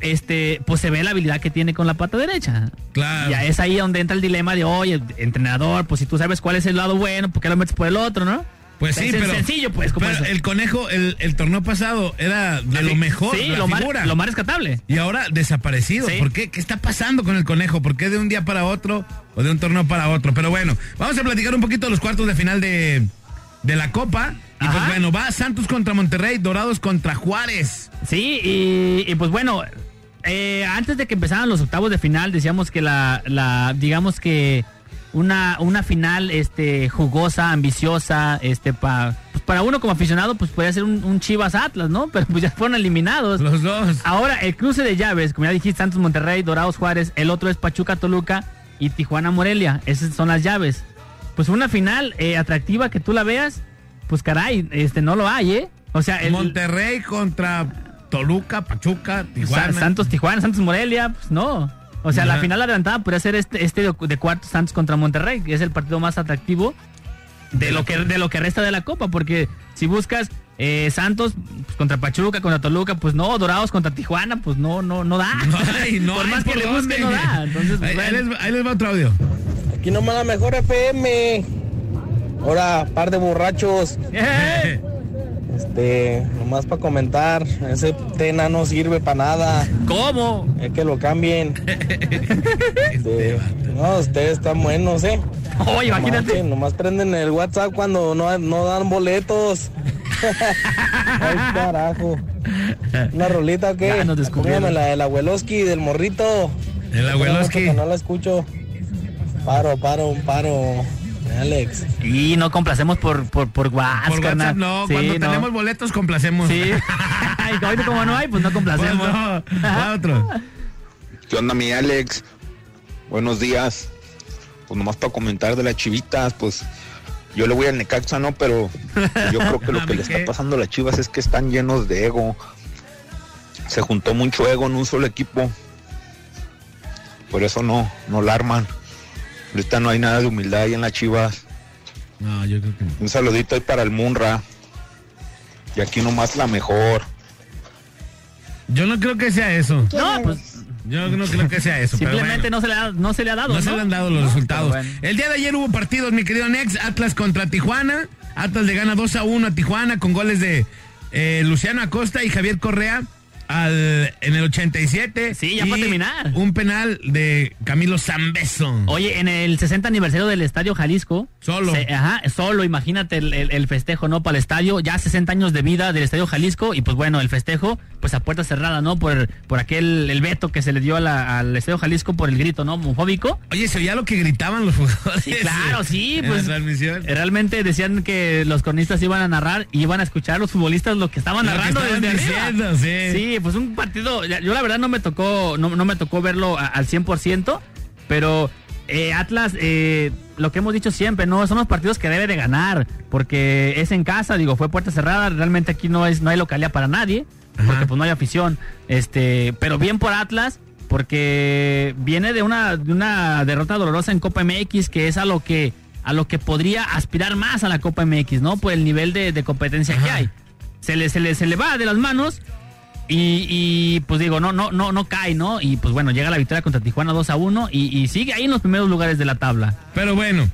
este, pues se ve la habilidad que tiene con la pata derecha. Claro. Ya es ahí donde entra el dilema de, oye, entrenador, pues si tú sabes cuál es el lado bueno, ¿por qué lo metes por el otro, no? Pues sí, Es pero. sencillo, pues, como pero eso. el conejo, el, el torneo pasado era de lo mejor, Sí, la lo figura. lo más rescatable. Y ahora desaparecido. Sí. ¿Por qué? ¿Qué está pasando con el conejo? ¿Por qué de un día para otro o de un torneo para otro? Pero bueno, vamos a platicar un poquito de los cuartos de final de, de la Copa. Y pues bueno, va Santos contra Monterrey, Dorados contra Juárez. Sí, y, y pues bueno, eh, antes de que empezaran los octavos de final, decíamos que la, la digamos que una, una final este, jugosa, ambiciosa, este, pa- pues para uno como aficionado, pues podría ser un, un Chivas Atlas, ¿no? Pero pues ya fueron eliminados. Los dos. Ahora, el cruce de llaves, como ya dijiste, Santos Monterrey, Dorados Juárez, el otro es Pachuca Toluca y Tijuana Morelia. Esas son las llaves. Pues una final eh, atractiva que tú la veas, pues caray, este no lo hay, ¿eh? O sea, el Monterrey contra Toluca, Pachuca, Tijuana. Sa- Santos Tijuana, Santos Morelia, pues no. O sea, la Ajá. final adelantada podría ser este, este de, de cuartos Santos contra Monterrey, que es el partido más atractivo de lo que de lo que resta de la Copa, porque si buscas eh, Santos pues, contra Pachuca, contra Toluca, pues no, Dorados contra Tijuana, pues no, no, no da. No hay, no por hay más que le busque, no da. Entonces, pues, ahí, ahí bueno. les, va- ahí les va otro audio. Aquí nomás la mejor FM. Ahora, par de borrachos. ¡Eh! Este, nomás para comentar, ese Tena no sirve para nada. ¿Cómo? Es que lo cambien. Este, no, ustedes están buenos, ¿eh? Oye, imagínate. Nomás, prenden el WhatsApp cuando no, no dan boletos. Ay, carajo. Una rolita o qué? Ya nos la del abueloski del morrito. El abueloski. no la escucho. Paro, paro, un paro. Alex. Y no complacemos por, por, por WhatsApp, Por WhatsApp no, Sí, cuando no. tenemos boletos complacemos. Sí. Ahorita como no hay, pues no Pues complacemos. no, va otro. ¿Qué onda, mi Alex? Buenos días. Pues nomás para comentar de las chivitas, pues yo le voy al Necaxa, ¿no? Pero yo creo que lo que le está pasando a las chivas es que están llenos de ego. Se juntó mucho ego en un solo equipo. Por eso no, no la arman. Ahorita no hay nada de humildad ahí en las chivas. No, yo creo que no. Un saludito ahí para el Munra. Y aquí nomás la mejor. Yo no creo que sea eso. No, pues Yo no creo que sea eso. pero simplemente bueno. no, se le ha, no se le ha dado. No, No, se le han dado los resultados. Bueno. El día de ayer hubo partidos, mi querido Nex. Atlas contra Tijuana. Atlas le gana 2 a 1 a Tijuana con goles de eh, Luciano Acosta y Javier Correa al, en el 87. Sí, ya para terminar. Un penal de Camilo Zambeso. Oye, en el 60 aniversario del Estadio Jalisco. Solo. se- ajá, solo, imagínate el, el- el festejo, ¿no? Para el estadio. Ya 60 años de vida del Estadio Jalisco. Y pues bueno, el festejo, pues a puerta cerrada, ¿no? Por, por aquel el veto que se le dio a la- al Estadio Jalisco por el grito, ¿no? Homofóbico. Oye, ¿se oía lo que gritaban los jugadores? Sí, claro, sí, pues. transmisión. Realmente decían que los cronistas iban a narrar y iban a escuchar a los futbolistas lo que estaban Lo que narrando estaban desde diciendo, arriba. sí. Sí, pues un partido. Yo la verdad no me tocó, no, no me tocó verlo a- al 100%, pero eh, Atlas, eh, lo que hemos dicho siempre, no, son los partidos que debe de ganar, porque es en casa, digo, fue puerta cerrada, realmente aquí no es, no hay localidad para nadie, porque pues no hay afición, este, pero bien por Atlas. Porque viene de una, de una derrota dolorosa en Copa MX, que es a lo que, a lo que podría aspirar más a la Copa MX, ¿no? Por el nivel de, de competencia que hay. Se le, se, le, se le va de las manos y, y, pues digo, no, no, no, no cae, ¿no? Y pues bueno, llega la victoria contra Tijuana 2 a 1 y, y sigue ahí en los primeros lugares de la tabla. Pero bueno,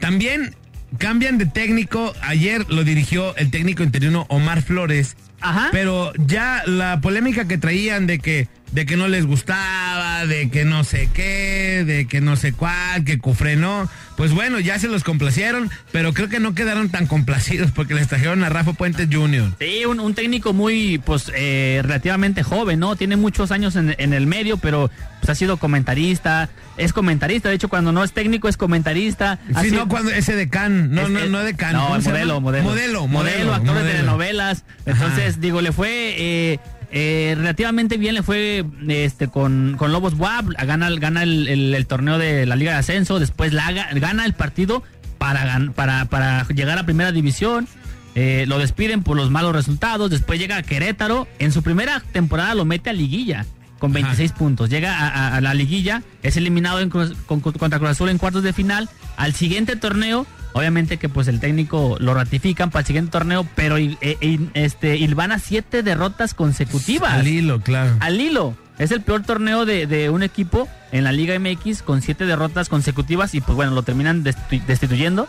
también cambian de técnico. Ayer lo dirigió el técnico interino Omar Flores. Ajá. Pero ya la polémica que traían de que de que no les gustaba, de que no sé qué, de que no sé cuál, que Cufré no, pues bueno, ya se los complacieron, pero creo que no quedaron tan complacidos porque les trajeron a Rafa Puentes Jr. Sí, un, un técnico muy, pues, eh, relativamente joven, ¿no? Tiene muchos años en, en el medio, pero pues ha sido comentarista, es comentarista, de hecho cuando no es técnico es comentarista. Sí, sido- no, cuando ese de Can, no, Es- no, no de Can. No, ¿cómo se modelo, llama? modelo. Modelo, Modelo, actor de modelo. telenovelas. Entonces, digo, le fue eh, eh, relativamente bien, le fue este con, con Lobos WAP, gana, gana el, el- el torneo de la Liga de Ascenso, después la, gana el partido para, para, para llegar a Primera División. Eh, lo despiden por los malos resultados, después llega a Querétaro, en su primera temporada lo mete a liguilla con 26 puntos, llega a, a- a la liguilla, es eliminado en con- contra Cruz Azul en cuartos de final, al siguiente torneo, obviamente que pues el técnico lo ratifican para el siguiente torneo, pero y- e- e- este Ilvana siete derrotas consecutivas. Al hilo, claro. Al hilo. Es el peor torneo de, de un equipo en la Liga MX con siete derrotas consecutivas y pues bueno, lo terminan destitu- destituyendo.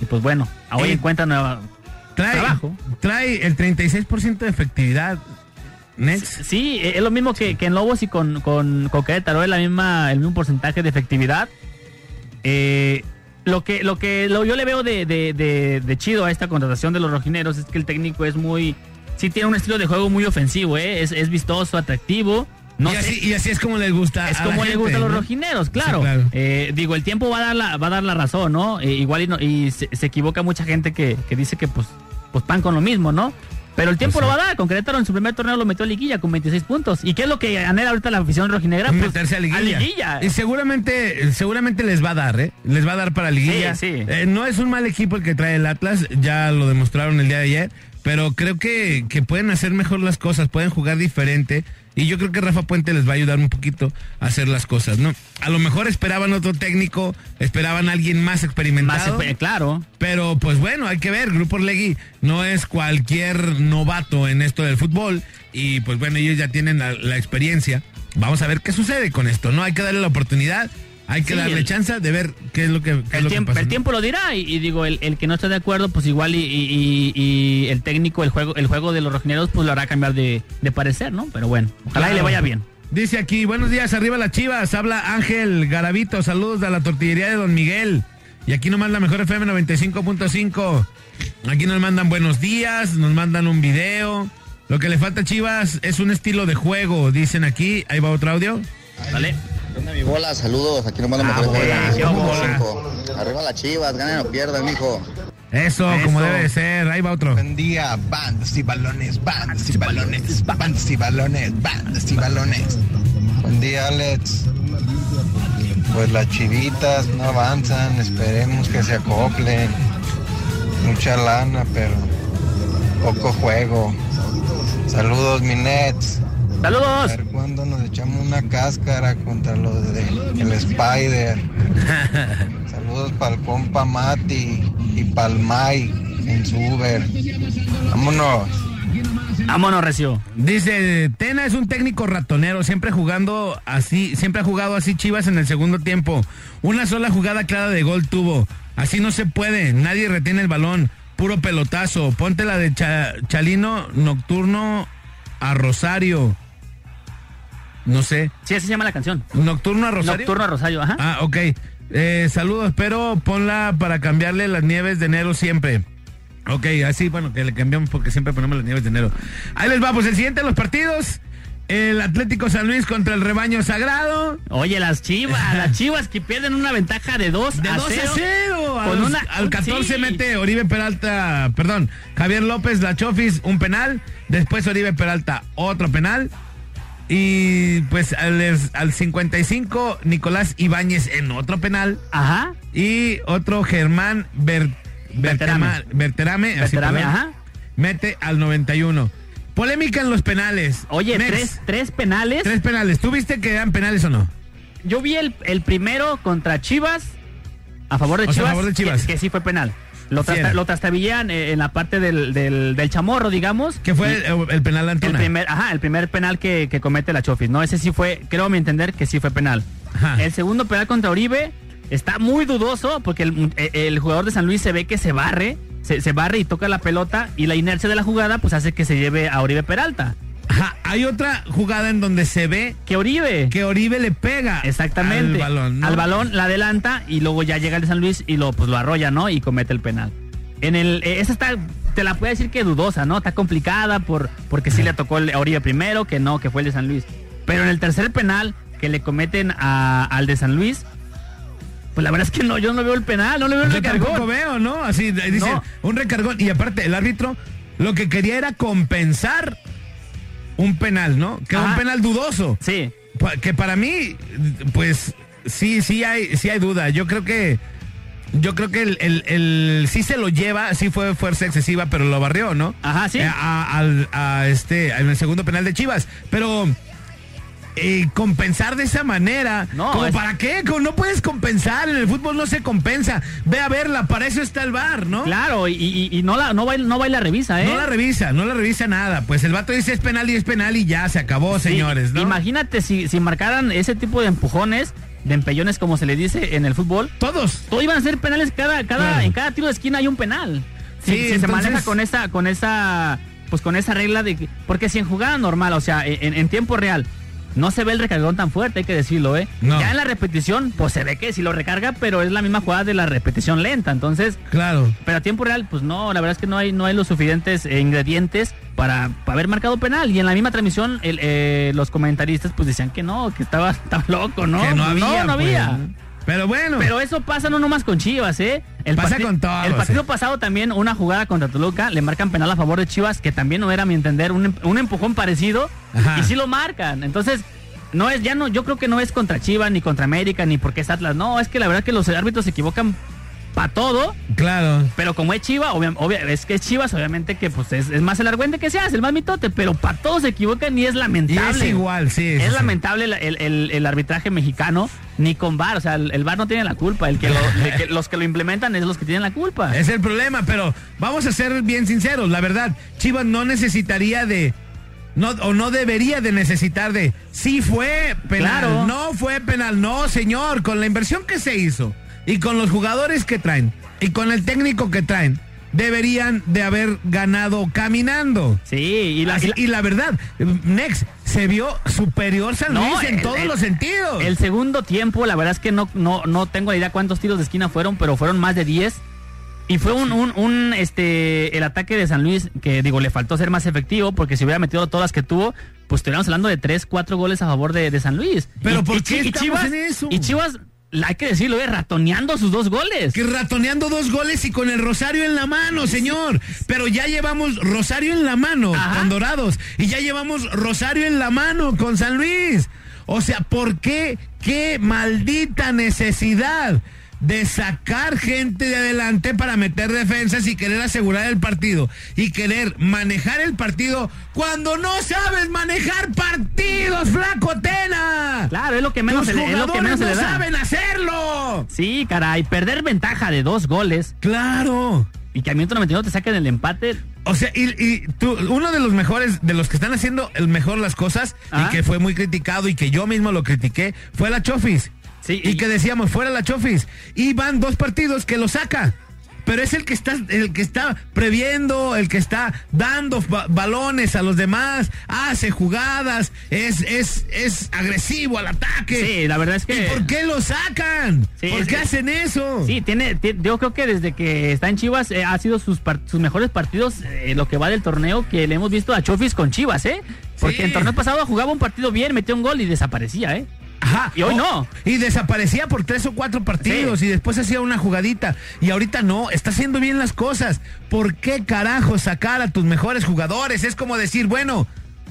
Y pues bueno, hoy Eh, encuentra nueva Trae, trabajo. trae el 36% de efectividad. Next. Sí, eh, es lo mismo que, que en Lobos y con, con, con Querétaro, es la misma, el mismo porcentaje de efectividad. Eh, lo que, lo que lo- yo le veo de, de- de- de chido a esta contratación de los rojineros es que el técnico es muy. Sí, tiene un estilo de juego muy ofensivo, ¿eh? es, es vistoso, atractivo. No y, así, y así es como les gusta. es a como le gente, gusta a los rojineros, claro. Sí, claro. Eh, digo, el tiempo va a dar la, va a dar la razón, ¿no? Eh, igual y, no- y se, se equivoca mucha gente que, que dice que pues, pues pan con lo mismo, ¿no? Pero el tiempo Pues lo va a dar. Con Querétaro en su primer torneo lo metió a liguilla con 26 puntos. ¿Y qué es lo que anhela ahorita la afición rojinegra? Pues, meterse a liguilla. liguilla. Y seguramente, seguramente les va a dar, ¿eh? Les va a dar para liguilla. Sí, sí. Eh, no es un mal equipo el que trae el Atlas, ya lo demostraron el día de ayer, pero creo que, que pueden hacer mejor las cosas, pueden jugar diferente. Y yo creo que Rafa Puente les va a ayudar un poquito a hacer las cosas, ¿no? A lo mejor esperaban otro técnico, esperaban a alguien más experimentado. claro. Pero pues bueno, hay que ver, Grupo Orlegui no es cualquier novato en esto del fútbol y pues bueno, ellos ya tienen la, la experiencia. Vamos a ver qué sucede con esto, ¿no? Hay que darle la oportunidad, hay que Sí, darle el- chance de ver qué es lo que, qué es El lo que tiempo, pasa, el ¿no? tiempo lo dirá y, y digo, el, el que no esté de acuerdo, pues igual y, y- el técnico, el juego, el juego de los rojineros, pues lo hará cambiar de, de parecer, ¿no? Pero bueno, ojalá y le Claro. vaya bien. Dice aquí, buenos días, arriba las chivas, habla Ángel Garavito, saludos de la tortillería de Don Miguel. Y aquí nos manda Mejor FM 95.5. Aquí nos mandan buenos días, nos mandan un video. Lo que le falta a Chivas es un estilo de juego, dicen aquí. Ahí va otro audio. Dale. ¿Qué onda, mi bola? Saludos, aquí nos manda Ah, mejor bola. 5. Arriba las chivas, ganen o pierdan, mijo. Eso, Eso. como debe de ser. Ahí va otro. Buen día, bandas y balones, bandas y balones, bandas y balones, bandas y balones. Buen día, Alex. Pues las chivitas no avanzan, esperemos que se acoplen. Mucha lana, pero poco juego. Saludos, mi Nets. Saludos. A ver cuándo nos echamos una cáscara contra los de el Spider. Saludos para el compa Mati y para el Mike en su Uber. Vámonos. Vámonos, Recio. Dice, Tena es un técnico ratonero, siempre jugando así, siempre ha jugado así Chivas en el segundo tiempo. Una sola jugada clara de gol tuvo. Así no se puede, nadie retiene el balón. Puro pelotazo. Ponte la de Cha- Chalino Nocturno a Rosario. No sé. Sí, así se llama la canción. Nocturno a Rosario. Nocturno a Rosario, ajá. Ah, ok. Eh, saludos, pero ponla para cambiarle las nieves de enero siempre. Ok, así, bueno, que le cambiamos porque siempre ponemos las nieves de enero. Ahí les vamos, el siguiente de los partidos. El Atlético San Luis contra el Rebaño Sagrado. Oye, las chivas, las chivas que pierden una ventaja de 2 De a 2 a 0. 0. A Con los- una, al 14 sí. mete Oribe Peralta, perdón, Javier López, La Chofis, un penal. Después Oribe Peralta, otro penal. Y pues al, al 55, Nicolás Ibáñez en otro penal. Ajá. Y otro Germán Ber- Berterame. Berterame, así, Berterame, perdón, ajá. mete al 91. Polémica en los penales. Oye, Next. tres, tres penales. Tres penales. ¿Tú viste que eran penales o no? Yo vi el, el primero contra Chivas, a favor de O sea, a Chivas, favor de Chivas. Que, que sí fue penal. Lo, trasta- lo trastabillaban eh, en la parte del, del, del chamorro, digamos. Que fue el, el penal de el Antuna. primer, ajá, el primer penal que, que comete la Chofis, ¿no? Ese sí fue, creo a mi entender que sí fue penal. Ajá. El segundo penal contra Oribe está muy dudoso porque el, el- el jugador de San Luis se ve que se barre, se, se barre y toca la pelota y la inercia de la jugada pues hace que se lleve a Oribe Peralta. Ajá, hay otra jugada en donde se ve Que Oribe. que Oribe le pega Exactamente. al balón. ¿no? Al balón la adelanta y luego ya llega el de San Luis y lo, pues, lo arrolla, ¿no? Y comete el penal. En el, eh, esa está, te la puedo decir que dudosa, ¿no? Está complicada por, porque sí le tocó el a Oribe primero, que no, que fue el de San Luis. Pero en el tercer penal que le cometen a- al de San Luis, pues la verdad es que no, yo no veo el penal, no le veo el Yo tampoco recargón. veo, ¿no? Así dice, No. un recargón. Y aparte, el árbitro lo que quería era compensar un penal, ¿no? Que un Ajá. penal dudoso. Sí. Que para mí, pues, sí, sí hay, sí hay duda. Yo creo que. Yo creo que el, el, el- sí se lo lleva, sí fue fuerza excesiva, pero lo barrió, ¿no? Ajá, sí. Eh, a, al- a este, en el segundo penal de Chivas. Pero eh, compensar de esa manera, No, ¿como es- para qué? Como no puedes compensar, en el fútbol no se compensa. Ve a verla, para eso está el bar, ¿no? Claro, y, y- y no la, no va, no va y la revisa, ¿eh? No la revisa, no la revisa nada. Pues el vato dice es penal y es penal y ya se acabó, Sí, señores, ¿no? Imagínate si, si marcaran ese tipo de empujones, de empellones como se le dice en el fútbol. Todos. Todos iban a ser penales cada, cada, Claro. en cada tiro de esquina hay un penal. Si, Sí, si se maneja con esa, con esa, pues con esa regla de que, porque si en jugada normal, o sea, en, en tiempo real, no se ve el recargón tan fuerte, hay que decirlo, ¿eh? No. Ya en la repetición, pues se ve que si lo recarga, pero es la misma jugada de la repetición lenta, entonces, Claro. pero a tiempo real, pues no, la verdad es que no hay, no hay los suficientes eh, ingredientes para, para haber marcado penal. Y en la misma transmisión, el, eh, los comentaristas pues decían que no, que estaba, estaba loco, ¿no? Que no Pues había. no, no pues, había. ¿no? Pero bueno. Pero eso pasa no nomás con Chivas, ¿eh? El Pasa con todos, El partido eh. pasado también, una jugada contra Toluca, le marcan penal a favor de Chivas, que también no era, a mi entender, un, em- un empujón parecido, Ajá. y sí lo marcan. Entonces, no es, ya no, yo creo que no es contra Chivas, ni contra América, ni porque es Atlas. No, es que la verdad que los árbitros se equivocan para todo, Claro. pero como es Chivas, obvia- obvia- es que es Chivas, obviamente que pues es, es más el argüente que se hace, el más mitote, pero para todos se equivocan y es Y lamentable. es igual, sí. Es sí. lamentable el, el- el- el arbitraje mexicano, ni con VAR, o sea, el, VAR no tiene la culpa, el que, lo- el que- los que lo implementan es los que tienen la culpa. Es el problema, pero vamos a ser bien sinceros, la verdad, Chivas no necesitaría de no o no debería de necesitar de sí fue penal, Claro. no fue penal, no, señor, con la inversión que se hizo y con los jugadores que traen y con el técnico que traen deberían de haber ganado caminando. Sí, y la, y la- y la verdad, Nex se vio superior San No, Luis en el- todos el- los sentidos. el segundo tiempo, la verdad es que no, no, no tengo idea cuántos tiros de esquina fueron, pero fueron más de 10. Y fue un, un, un, este, el ataque de San Luis, que digo, le faltó ser más efectivo, porque si hubiera metido todas las que tuvo, pues estuviéramos hablando de 3, 4 goles a favor de, de San Luis. Pero Y- ¿por y qué y Chivas, en eso? Y Chivas, hay que decirlo, eh, ratoneando sus dos goles. Que ratoneando dos goles y con el Rosario en la mano, señor. Pero ya llevamos Rosario en la mano Ajá. con Dorados. Y ya llevamos Rosario en la mano con San Luis. O sea, ¿por qué? ¿Qué maldita necesidad de sacar gente de adelante para meter defensas y querer asegurar el partido? Y querer manejar el partido cuando no sabes manejar partidos, flaco Tena. Claro, es lo que menos Tus se le- es lo que jugadores se no le da. saben hacerlo. Sí, caray, perder ventaja de dos goles Claro. y que al minuto 91 te saquen el empate. O sea, y, y tú, uno de los mejores, de los que están haciendo el mejor las cosas y que fue muy criticado y que yo mismo lo critiqué, fue la Chofis. Sí, y, y- que decíamos, fuera la Chofis. Y van dos partidos que lo saca. pero es el que está, el que está previendo, el que está dando ba- balones a los demás, hace jugadas, es, es, es agresivo al ataque. Sí, la verdad es que- ¿Y por qué lo sacan? Sí, ¿Por qué que- hacen eso? Sí, tiene, ti- yo creo que desde que está en Chivas eh, ha sido sus, sus mejores partidos eh, lo que va del torneo que le hemos visto a Chofis con Chivas, ¿eh? Porque Sí. el torneo pasado jugaba un partido bien, metió un gol y desaparecía, ¿eh? Ajá. Y hoy Oh, no. Y desaparecía por tres o cuatro partidos Sí. y después hacía una jugadita. Y ahorita no, está haciendo bien las cosas. ¿Por qué carajo sacar a tus mejores jugadores? Es como decir, bueno,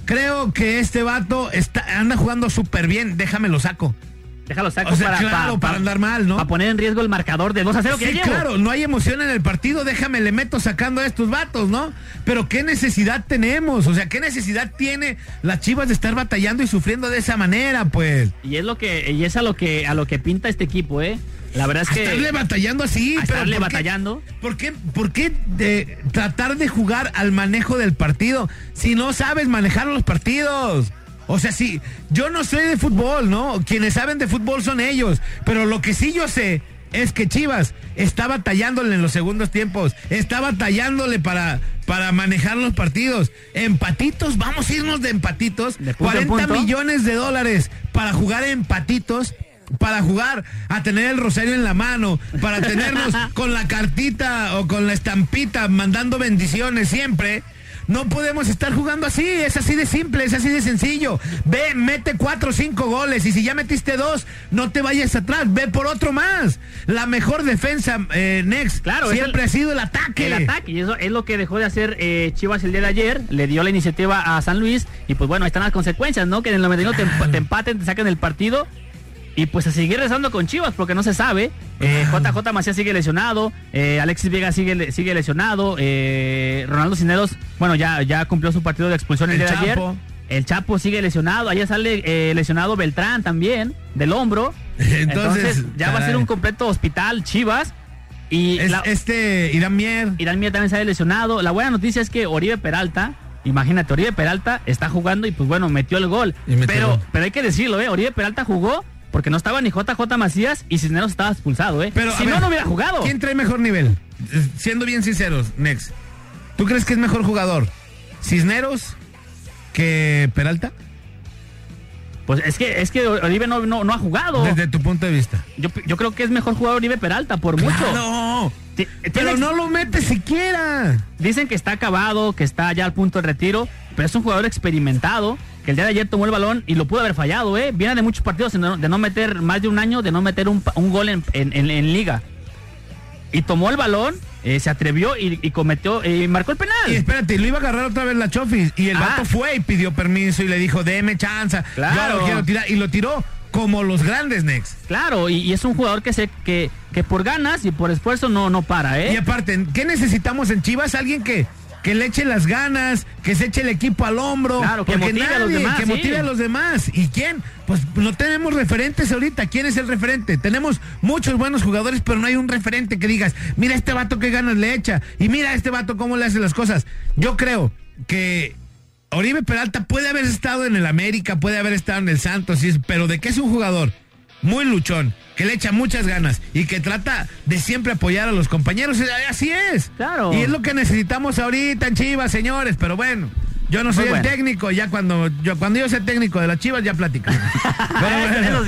creo que este vato está, anda jugando súper bien, déjame lo saco. Déjalo saco O sea, para, claro, para andar mal, ¿no? Para poner en riesgo el marcador de 2 a 0 que Sí, llevo. claro, no hay emoción en el partido, déjame le meto sacando a estos vatos, ¿no? Pero qué necesidad tenemos, o sea, qué necesidad tiene las Chivas de estar batallando y sufriendo de esa manera, pues. Y es lo que y es a lo que a lo que pinta este equipo, ¿eh? La verdad es A que estarle batallando así, a pero estarle ¿por qué? batallando. ¿Por qué, por qué de tratar de jugar al manejo del partido si no sabes manejar los partidos? O sea, sí, yo no sé de fútbol, ¿no? Quienes saben de fútbol son ellos, pero lo que sí yo sé es que Chivas está batallándole en los segundos tiempos, está batallándole para, para manejar los partidos. Empatitos, vamos a irnos de empatitos. en 40 punto. millones de dólares para jugar empatitos para jugar a tener el rosario en la mano, para tenernos con la cartita o con la estampita mandando bendiciones siempre. No podemos estar jugando así, es así de simple, es así de sencillo. Ve, mete cuatro o cinco goles y si ya metiste dos, no te vayas atrás, ve por otro más. La mejor defensa, eh, Next, Claro, siempre el- ha sido el ataque. El ataque, y eso es lo que dejó de hacer eh, Chivas el día de ayer, le dio la iniciativa a San Luis, y pues bueno, ahí están las consecuencias, ¿no? Que en el 91 te, te empaten, te sacan el partido, y pues a seguir rezando con Chivas, porque no se sabe. Eh, JJ Macías sigue lesionado, eh, Alexis Vega sigue, sigue lesionado, eh, Ronaldo Cineros, bueno, ya, ya cumplió su partido de expulsión el, El día de ayer. Chapo. El Chapo sigue lesionado, ayer sale eh, lesionado Beltrán también, del hombro. Entonces, ya va a ser un completo hospital Chivas. Y Es- la- este Irán Mier. Irán Mier también sale lesionado. La buena noticia es que Oribe Peralta, imagínate, Oribe Peralta está jugando y pues bueno, metió el gol. Metió Pero, gol. pero hay que decirlo, ¿eh? Oribe Peralta jugó porque no estaba ni JJ Macías y Cisneros estaba expulsado, ¿eh? Pero, si no, ver, no hubiera jugado. ¿Quién trae mejor nivel? Siendo bien sinceros, Nex. ¿Tú crees que es mejor jugador? ¿Cisneros que Peralta? Pues es que, es que Oribe no, no, no ha jugado. Desde tu punto de vista. Yo, yo creo que es mejor jugador Oribe Peralta, por mucho. No, pero no lo mete siquiera. Dicen que está acabado, que está ya al punto de retiro, pero es un jugador experimentado, que el día de ayer tomó el balón y lo pudo haber fallado, ¿eh? Viene de muchos partidos de no, de no meter más de un año, de no meter un, gol en, en- en- en liga. Y tomó el balón, eh, se atrevió y, y cometió, y marcó el penal. Y espérate, lo iba a agarrar otra vez la Chofis. Y el Ah. vato fue y pidió permiso y le dijo, deme chanza. Claro. Yo lo quiero tirar. Y lo tiró como los grandes, Nex. Claro, y, y es un jugador que se que, que por ganas y por esfuerzo no, no para, ¿eh? Y aparte, ¿qué necesitamos en Chivas? Alguien que, que le eche las ganas, que se eche el equipo al hombro. Claro, que porque motive a los nadie- demás, Que sí. motive a los demás. ¿Y quién? Pues no tenemos referentes ahorita. ¿Quién es el referente? Tenemos muchos buenos jugadores, pero no hay un referente que digas, mira este vato qué ganas le echa. Y mira este vato cómo le hace las cosas. Yo creo que Oribe Peralta puede haber estado en el América, puede haber estado en el Santos, pero de que es un jugador muy luchón, que le echa muchas ganas y que trata de siempre apoyar a los compañeros, eh, así es. Claro. Y es lo que necesitamos ahorita en Chivas, señores, pero bueno. Yo no soy el técnico, ya cuando yo cuando yo sea técnico de las Chivas ya platicamos. Bueno.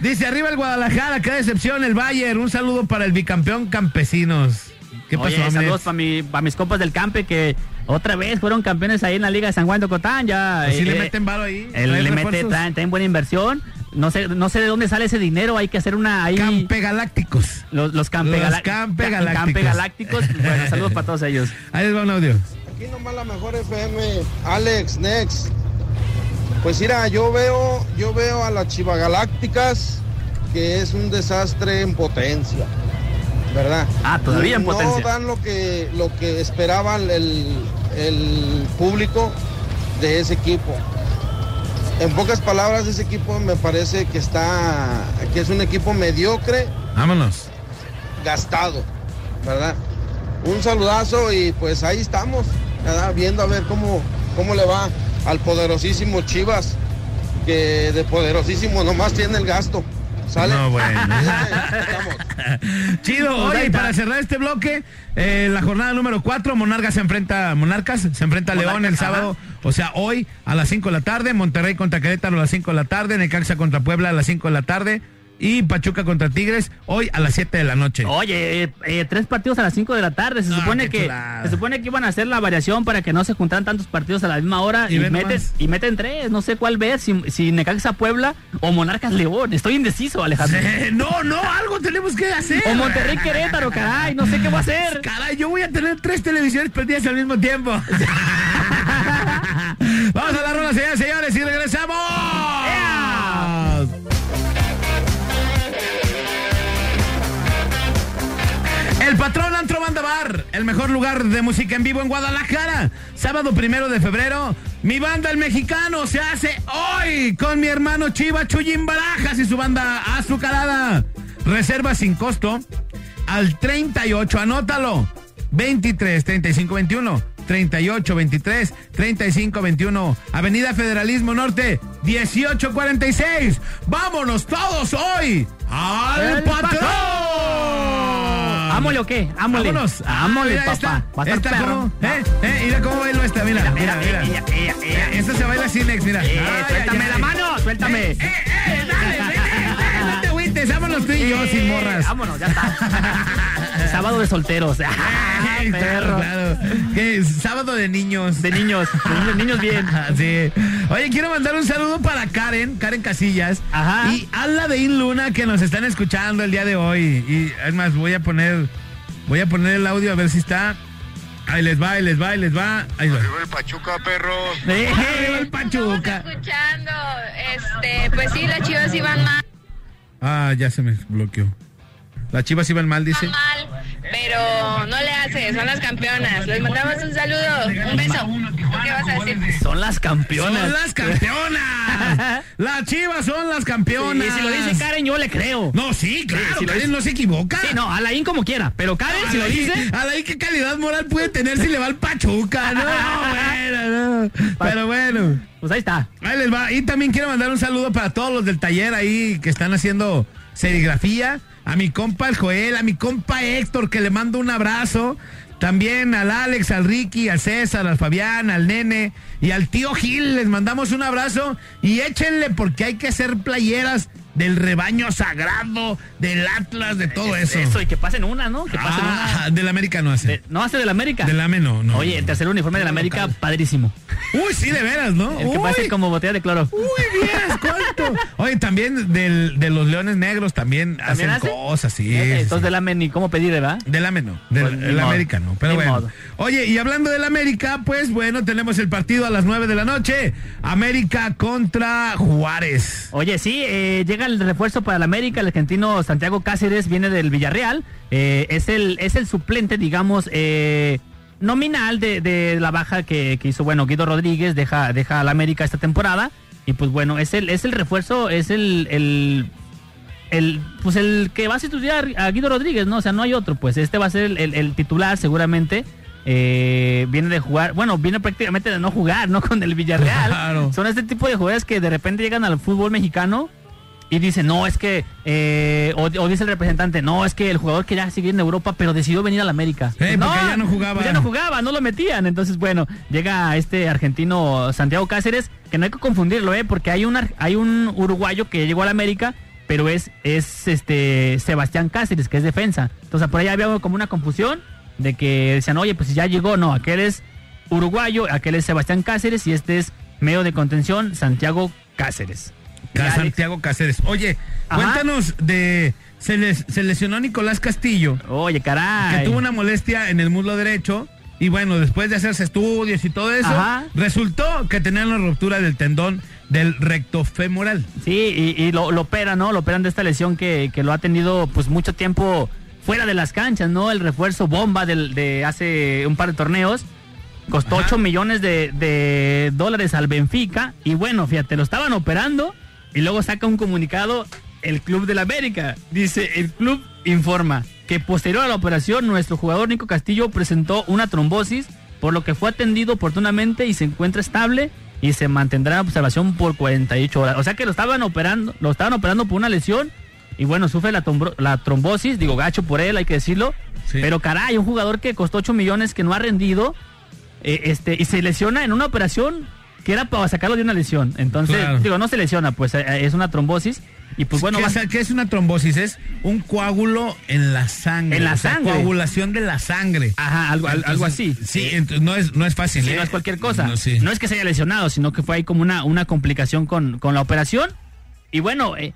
Dice arriba el Guadalajara, qué decepción el Bayern. Un saludo para el bicampeón Campesinos. ¿Qué pasó, Oye, saludos para mi, pa' mis compas del Campe que otra vez fueron campeones ahí en la Liga de San Juan de Cotán. Ya, Pues le eh, meten varo ahí. él traen le mete, refuerzos. traen, traen buena inversión. No sé, no sé de dónde sale ese dinero. Hay que hacer una ahí. Campe Galácticos. Los, los Campe, Los Galá- Campe Ca- Galácticos. Campe Galácticos. Bueno, saludos para todos ellos. Ahí les va un audio. Aquí nomás la mejor FM, Alex, Next. Pues mira, yo veo, yo veo a las Chivagalácticas que es un desastre en potencia, ¿verdad? Ah, todavía en no potencia. dan lo que, lo que esperaba el, el público de ese equipo. En pocas palabras, ese equipo me parece que está, que es un equipo mediocre, Vámonos. gastado, ¿verdad? Un saludazo y pues ahí estamos, ¿verdad? Viendo a ver cómo, cómo le va al poderosísimo Chivas, que de poderosísimo nomás tiene el gasto. ¿Sale? No, bueno. Chido, oye, y para cerrar este bloque, eh, la jornada número 4, Monarcas se enfrenta, Monarcas se enfrenta a León el sábado, o sea, hoy a las 5 de la tarde, Monterrey contra Querétaro a las 5 de la tarde, Necaxa contra Puebla a las 5 de la tarde y Pachuca contra Tigres hoy a las 7 de la noche. Oye, eh, eh, tres partidos a las 5 de la tarde. Se Ah, supone que se supone que iban a hacer la variación para que no se juntaran tantos partidos a la misma hora Y y, meten, y meten tres. No sé cuál ver, si, si Necaxa Puebla o Monarcas León. Estoy indeciso, Alejandro. Eh, no, no, algo tenemos que hacer. O Monterrey Querétaro, caray, no sé qué va a hacer. Caray, yo voy a tener tres televisiones perdidas al mismo tiempo. Vamos a la rola, señores, señores, y regresamos. El patrón Antro Banda Bar, el mejor lugar de música en vivo en Guadalajara. Sábado primero de febrero, mi banda El Mexicano se hace hoy con mi hermano Chiva Chuyín Barajas y su banda Azucarada. Reserva sin costo al 38, anótalo. 23 35 21 38 23 35 21 Avenida Federalismo Norte 1846 vámonos todos hoy al ¡El patrón ¿Ámole o qué? Ámole. Vámonos. Ámole, mira papá. esta. Va a estar Esta ¿eh? ¿Eh? Mira cómo bailo esta, mira, mira, mira. Ella, ella, ella. Esta se baila sin ex, mira. Eh, Ay, suéltame ay, la ay. mano, suéltame. Eh, eh, eh, dale, ven, agüites, vámonos tú y yo sin morras. Vámonos, ya está. Sábado de solteros. Ah, perro. claro. ¿Qué? Sábado de niños. De niños, de niños bien. sí. Oye, quiero mandar un saludo para Karen, Karen Casillas. Ajá. Y Ala de In Luna que nos están escuchando el día de hoy. Y es más, voy a poner, voy a poner el audio a ver si está. Ahí les va, ahí les va, ahí les va. Ahí va. el Pachuca, perro. Eh, Arriba el Pachuca. escuchando. Este, pues sí, las chivas iban mal, Ah, ya se me bloqueó. Las chivas iban mal, dice. mal, pero no le hace, son las campeonas. Les mandamos un saludo, un beso. ¿Qué vas a decir? Son las campeonas. Son las campeonas. las chivas son las campeonas. Y si lo dice Karen, yo le creo. No, sí, claro. si lo Karen dice- no se equivoca. Sí, no, Alain como quiera. Pero Karen, si lo dice. Alain, ¿qué calidad moral puede tener si le va al Pachuca? No, bueno, no. Pero bueno. Pues ahí está. Ahí les va. Y también quiero mandar un saludo para todos los del taller ahí que están haciendo serigrafía. A mi compa el Joel, a mi compa Héctor, que le mando un abrazo. También al Alex, al Ricky, al César, al Fabián, al Nene y al tío Gil. Les mandamos un abrazo y échenle porque hay que hacer playeras del rebaño sagrado, del Atlas, de todo eso. Eso, y que pasen una, ¿no? Que pasen Ah, del América no hace. una. No hace del América. Del AME no, no. Oye, el tercer uniforme del América, padrísimo. Uy, sí, de veras, ¿no? El que Uy. parece como botella de cloro. Uy. Oye, también del, de los leones negros también, ¿También hacen hace? cosas, sí. Eh, sí, Entonces del AME ni cómo pedir, ¿verdad? Del AME no, del Pues, ni el modo. América no, pero Ni bueno. modo. Oye, y hablando del América, pues bueno, tenemos el partido a las 9 de la noche. América contra Juárez. Oye, sí, eh, llega el refuerzo para el América, el argentino Santiago Cáceres viene del Villarreal, eh, es, el, es el suplente, digamos, eh, nominal de, de la baja que, que hizo, bueno, Guido Rodríguez, deja, deja al América esta temporada, y pues bueno, es el, es el refuerzo, es el, el, el, pues el que va a sustituir a Guido Rodríguez, ¿no? O sea, no hay otro, pues este va a ser el, el- el titular seguramente. eh, viene de jugar, bueno, viene prácticamente de no jugar, ¿no? Con el Villarreal. Claro. Son este tipo de jugadores que de repente llegan al fútbol mexicano y dicen, no, es que, eh, o, o dice el representante, no, es que el jugador quería seguir en Europa, pero decidió venir a la América. Eh, porque ya no jugaba. ya no jugaba, no lo metían. Entonces, bueno, llega este argentino Santiago Cáceres, que no hay que confundirlo, ¿eh? Porque hay un, hay un uruguayo que llegó a la América, pero es, es este Sebastián Cáceres, que es defensa. Entonces, por ahí había como una confusión de que decían, oye, pues ya llegó, no, aquel es uruguayo, aquel es Sebastián Cáceres y este es medio de contención, Santiago Cáceres. Santiago Cáceres. Oye, Ajá. cuéntanos de. Se, les- se lesionó Nicolás Castillo. Oye, caray. que tuvo una molestia en el muslo derecho. Y bueno, después de hacerse estudios y todo eso, Ajá. resultó que tenía una ruptura del tendón del recto femoral. Sí, y, y lo, lo operan, ¿no? Lo operan de esta lesión que, que lo ha tenido pues mucho tiempo fuera de las canchas, ¿no? El refuerzo bomba del, de hace un par de torneos. Costó 8 millones de, de dólares al Benfica. Y bueno, fíjate, lo estaban operando y luego saca un comunicado el Club de la América. Dice, el club informa que posterior a la operación nuestro jugador Nico Castillo presentó una trombosis, por lo que fue atendido oportunamente y se encuentra estable y se mantendrá en observación por 48 horas. O sea que lo estaban operando, lo estaban operando por una lesión y bueno, sufre la, trombosis, digo, gacho por él, hay que decirlo. Pero caray, un jugador que costó 8 millones, que no ha rendido, eh, este, y se lesiona en una operación que era para sacarlo de una lesión. Entonces, Claro. digo, no se lesiona, pues eh, es una trombosis. Y pues bueno, ¿Qué, va a o sea, ¿qué es una trombosis? Es un coágulo en la sangre. En la o sea, sangre. coagulación de la sangre. Ajá, algo, al- algo así. Sí, entonces no es, no es fácil. Sí, ¿eh? no es cualquier cosa. No, es que se haya lesionado, sino que fue ahí como una, una complicación con, con la operación. Y bueno, eh,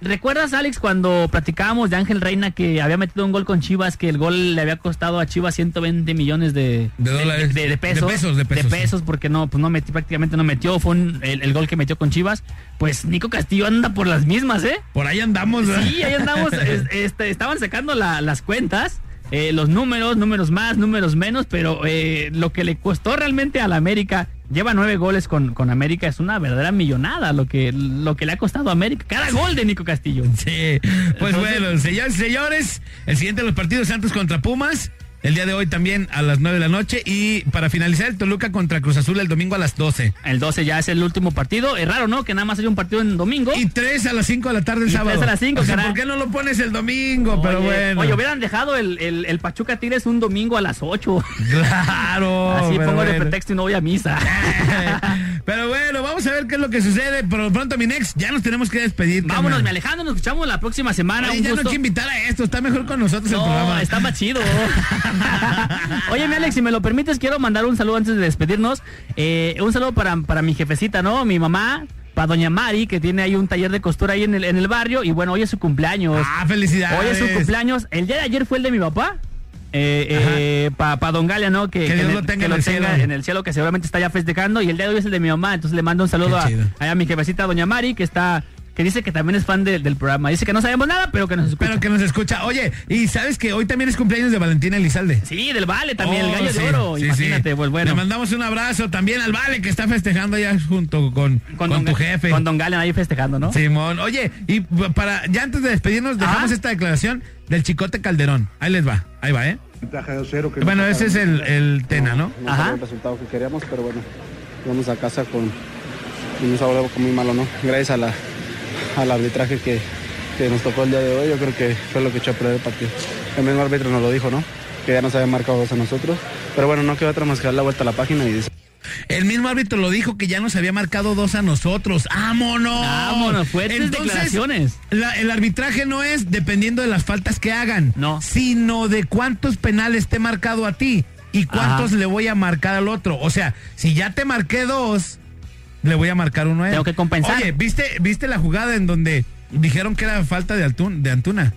¿recuerdas, Alex, cuando platicábamos de Ángel Reina que había metido un gol con Chivas, que el gol le había costado a Chivas 120 millones de, De dólares. de, de pesos, De pesos, de pesos, sí. porque no, pues no metió, prácticamente no metió, fue un- el, el gol que metió con Chivas. Pues Nico Castillo anda por las mismas, ¿eh? Por ahí andamos, ¿verdad? Sí, ahí andamos, es- este, estaban sacando la- las cuentas. eh, los números, números más, números menos, pero eh, lo que le costó realmente a la América, lleva nueve goles con, con América, es una verdadera millonada lo que, lo que le ha costado a América. Cada gol de Nico Castillo. Sí, pues bueno, señores, señores, el siguiente de los partidos Santos contra Pumas, el día de hoy también a las 9 de la noche y para finalizar el Toluca contra Cruz Azul el domingo a las 12. El 12 ya es el último partido. Es raro, ¿no? Que nada más haya un partido en domingo. Y 3 a las 5 de la tarde el Y sábado. tres a las cinco, O sea, caray. ¿por qué no lo pones el domingo? Pero Oye, bueno. Oye, hubieran dejado el, el, el Pachuca Tigres un domingo a las 8. Claro. Así pero pongo de bueno. pretexto y no voy a misa. Pero bueno, vamos a ver qué es lo que sucede. Por lo pronto, mi next, ya nos tenemos que despedir. Vámonos, mi Alejandro, nos escuchamos la próxima semana. Oye, Un ya no hay que invitar a esto, está mejor con nosotros el programa. está más chido. Oye, mi Alex, si me lo permites, quiero mandar un saludo antes de despedirnos. Eh, un saludo para, para mi jefecita, ¿no? Mi mamá, para doña Mari, que tiene ahí un taller de costura ahí en el, en el barrio. Y bueno, hoy es su cumpleaños. Ah, felicidades. Hoy es su cumpleaños. El día de ayer fue el de mi papá. Eh, eh, para Don Galia, ¿no? Que, Que Dios en lo el- tenga que en lo el tenga cielo. en el cielo, que seguramente está ya festejando. Y el día de hoy es el de mi mamá. Entonces le mando un saludo a, a mi jefecita, doña Mari, que está que dice que también es fan de- del programa. Dice que no sabemos nada, pero que nos escucha. Pero que nos escucha. Oye, y sabes que hoy también es cumpleaños de Valentina Elizalde. Sí, del Vale también, Oh, el gallo sí, de oro. sí, Imagínate, sí. pues bueno. Le mandamos un abrazo también al Vale que está festejando allá junto con, con, Don tu jefe. Con Don Galen ahí festejando, ¿no? Simón, oye, y para ya antes de despedirnos, dejamos esta declaración del Chicote Calderón. Ahí les va, ahí va, ¿eh? Cero que Bueno, no ese es el, el Tena, ¿no? El resultado que queríamos, pero bueno, vamos a casa con con un sabor muy malo, ¿no? Gracias a la, al arbitraje que, que nos tocó el día de hoy, yo creo que fue lo que echó a perder el partido. El mismo árbitro nos lo dijo, ¿no? Que ya nos había marcado dos a nosotros, pero bueno, no queda otra más que dar la vuelta a la página y decir. El mismo árbitro lo dijo que ya nos había marcado dos a nosotros. ¡Vámonos! Vámonos, fuertes declaraciones. la- el arbitraje no es dependiendo de las faltas que hagan, No. sino de cuántos penales te he marcado a ti y cuántos Ajá. le voy a marcar al otro. O sea, si ya te marqué dos, le voy a marcar uno a él. Tengo que compensar. Oye, ¿viste, ¿viste la jugada en donde dijeron que era falta de, Altun- de Antuna?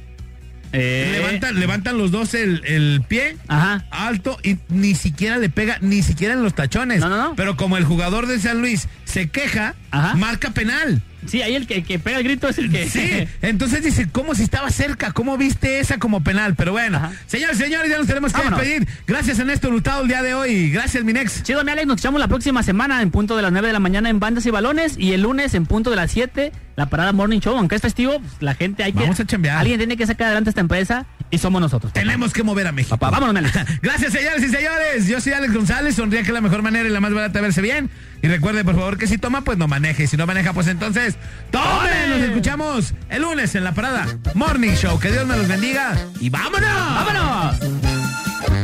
Eh, Levantan, levantan los dos el, el pie Ajá. alto y ni siquiera le pega, ni siquiera en los tachones. No, no, no. Pero como el jugador de San Luis se queja, Ajá. marca penal. Sí, ahí el que, que pega el grito es el que. Sí, entonces dice, ¿cómo si estaba cerca? ¿Cómo viste esa como penal? Pero bueno, Ajá. señores, señores, ya nos tenemos que Vámonos. despedir. Gracias a Néstor Hurtado el día de hoy. Gracias, Minex. Chido, mi Alex, nos escuchamos la próxima semana en punto de las 9 de la mañana en Bandas y Balones y el lunes en punto de las 7 la parada Morning Show. Aunque es festivo, pues, la gente hay que... Vamos a chambear. Alguien tiene que sacar adelante esta empresa y somos nosotros. papá. Tenemos que mover a México. Papá, vámonos, Alex. Gracias, señores y señores. Yo soy Alex González. Sonría que es la mejor manera y la más barata de verse bien. Y recuerde, por favor, que si toma, pues no maneje. Y si no maneja, pues entonces, ¡tome! Nos escuchamos el lunes en la parada Morning Show. Que Dios me los bendiga. Y vámonos. ¡Vámonos!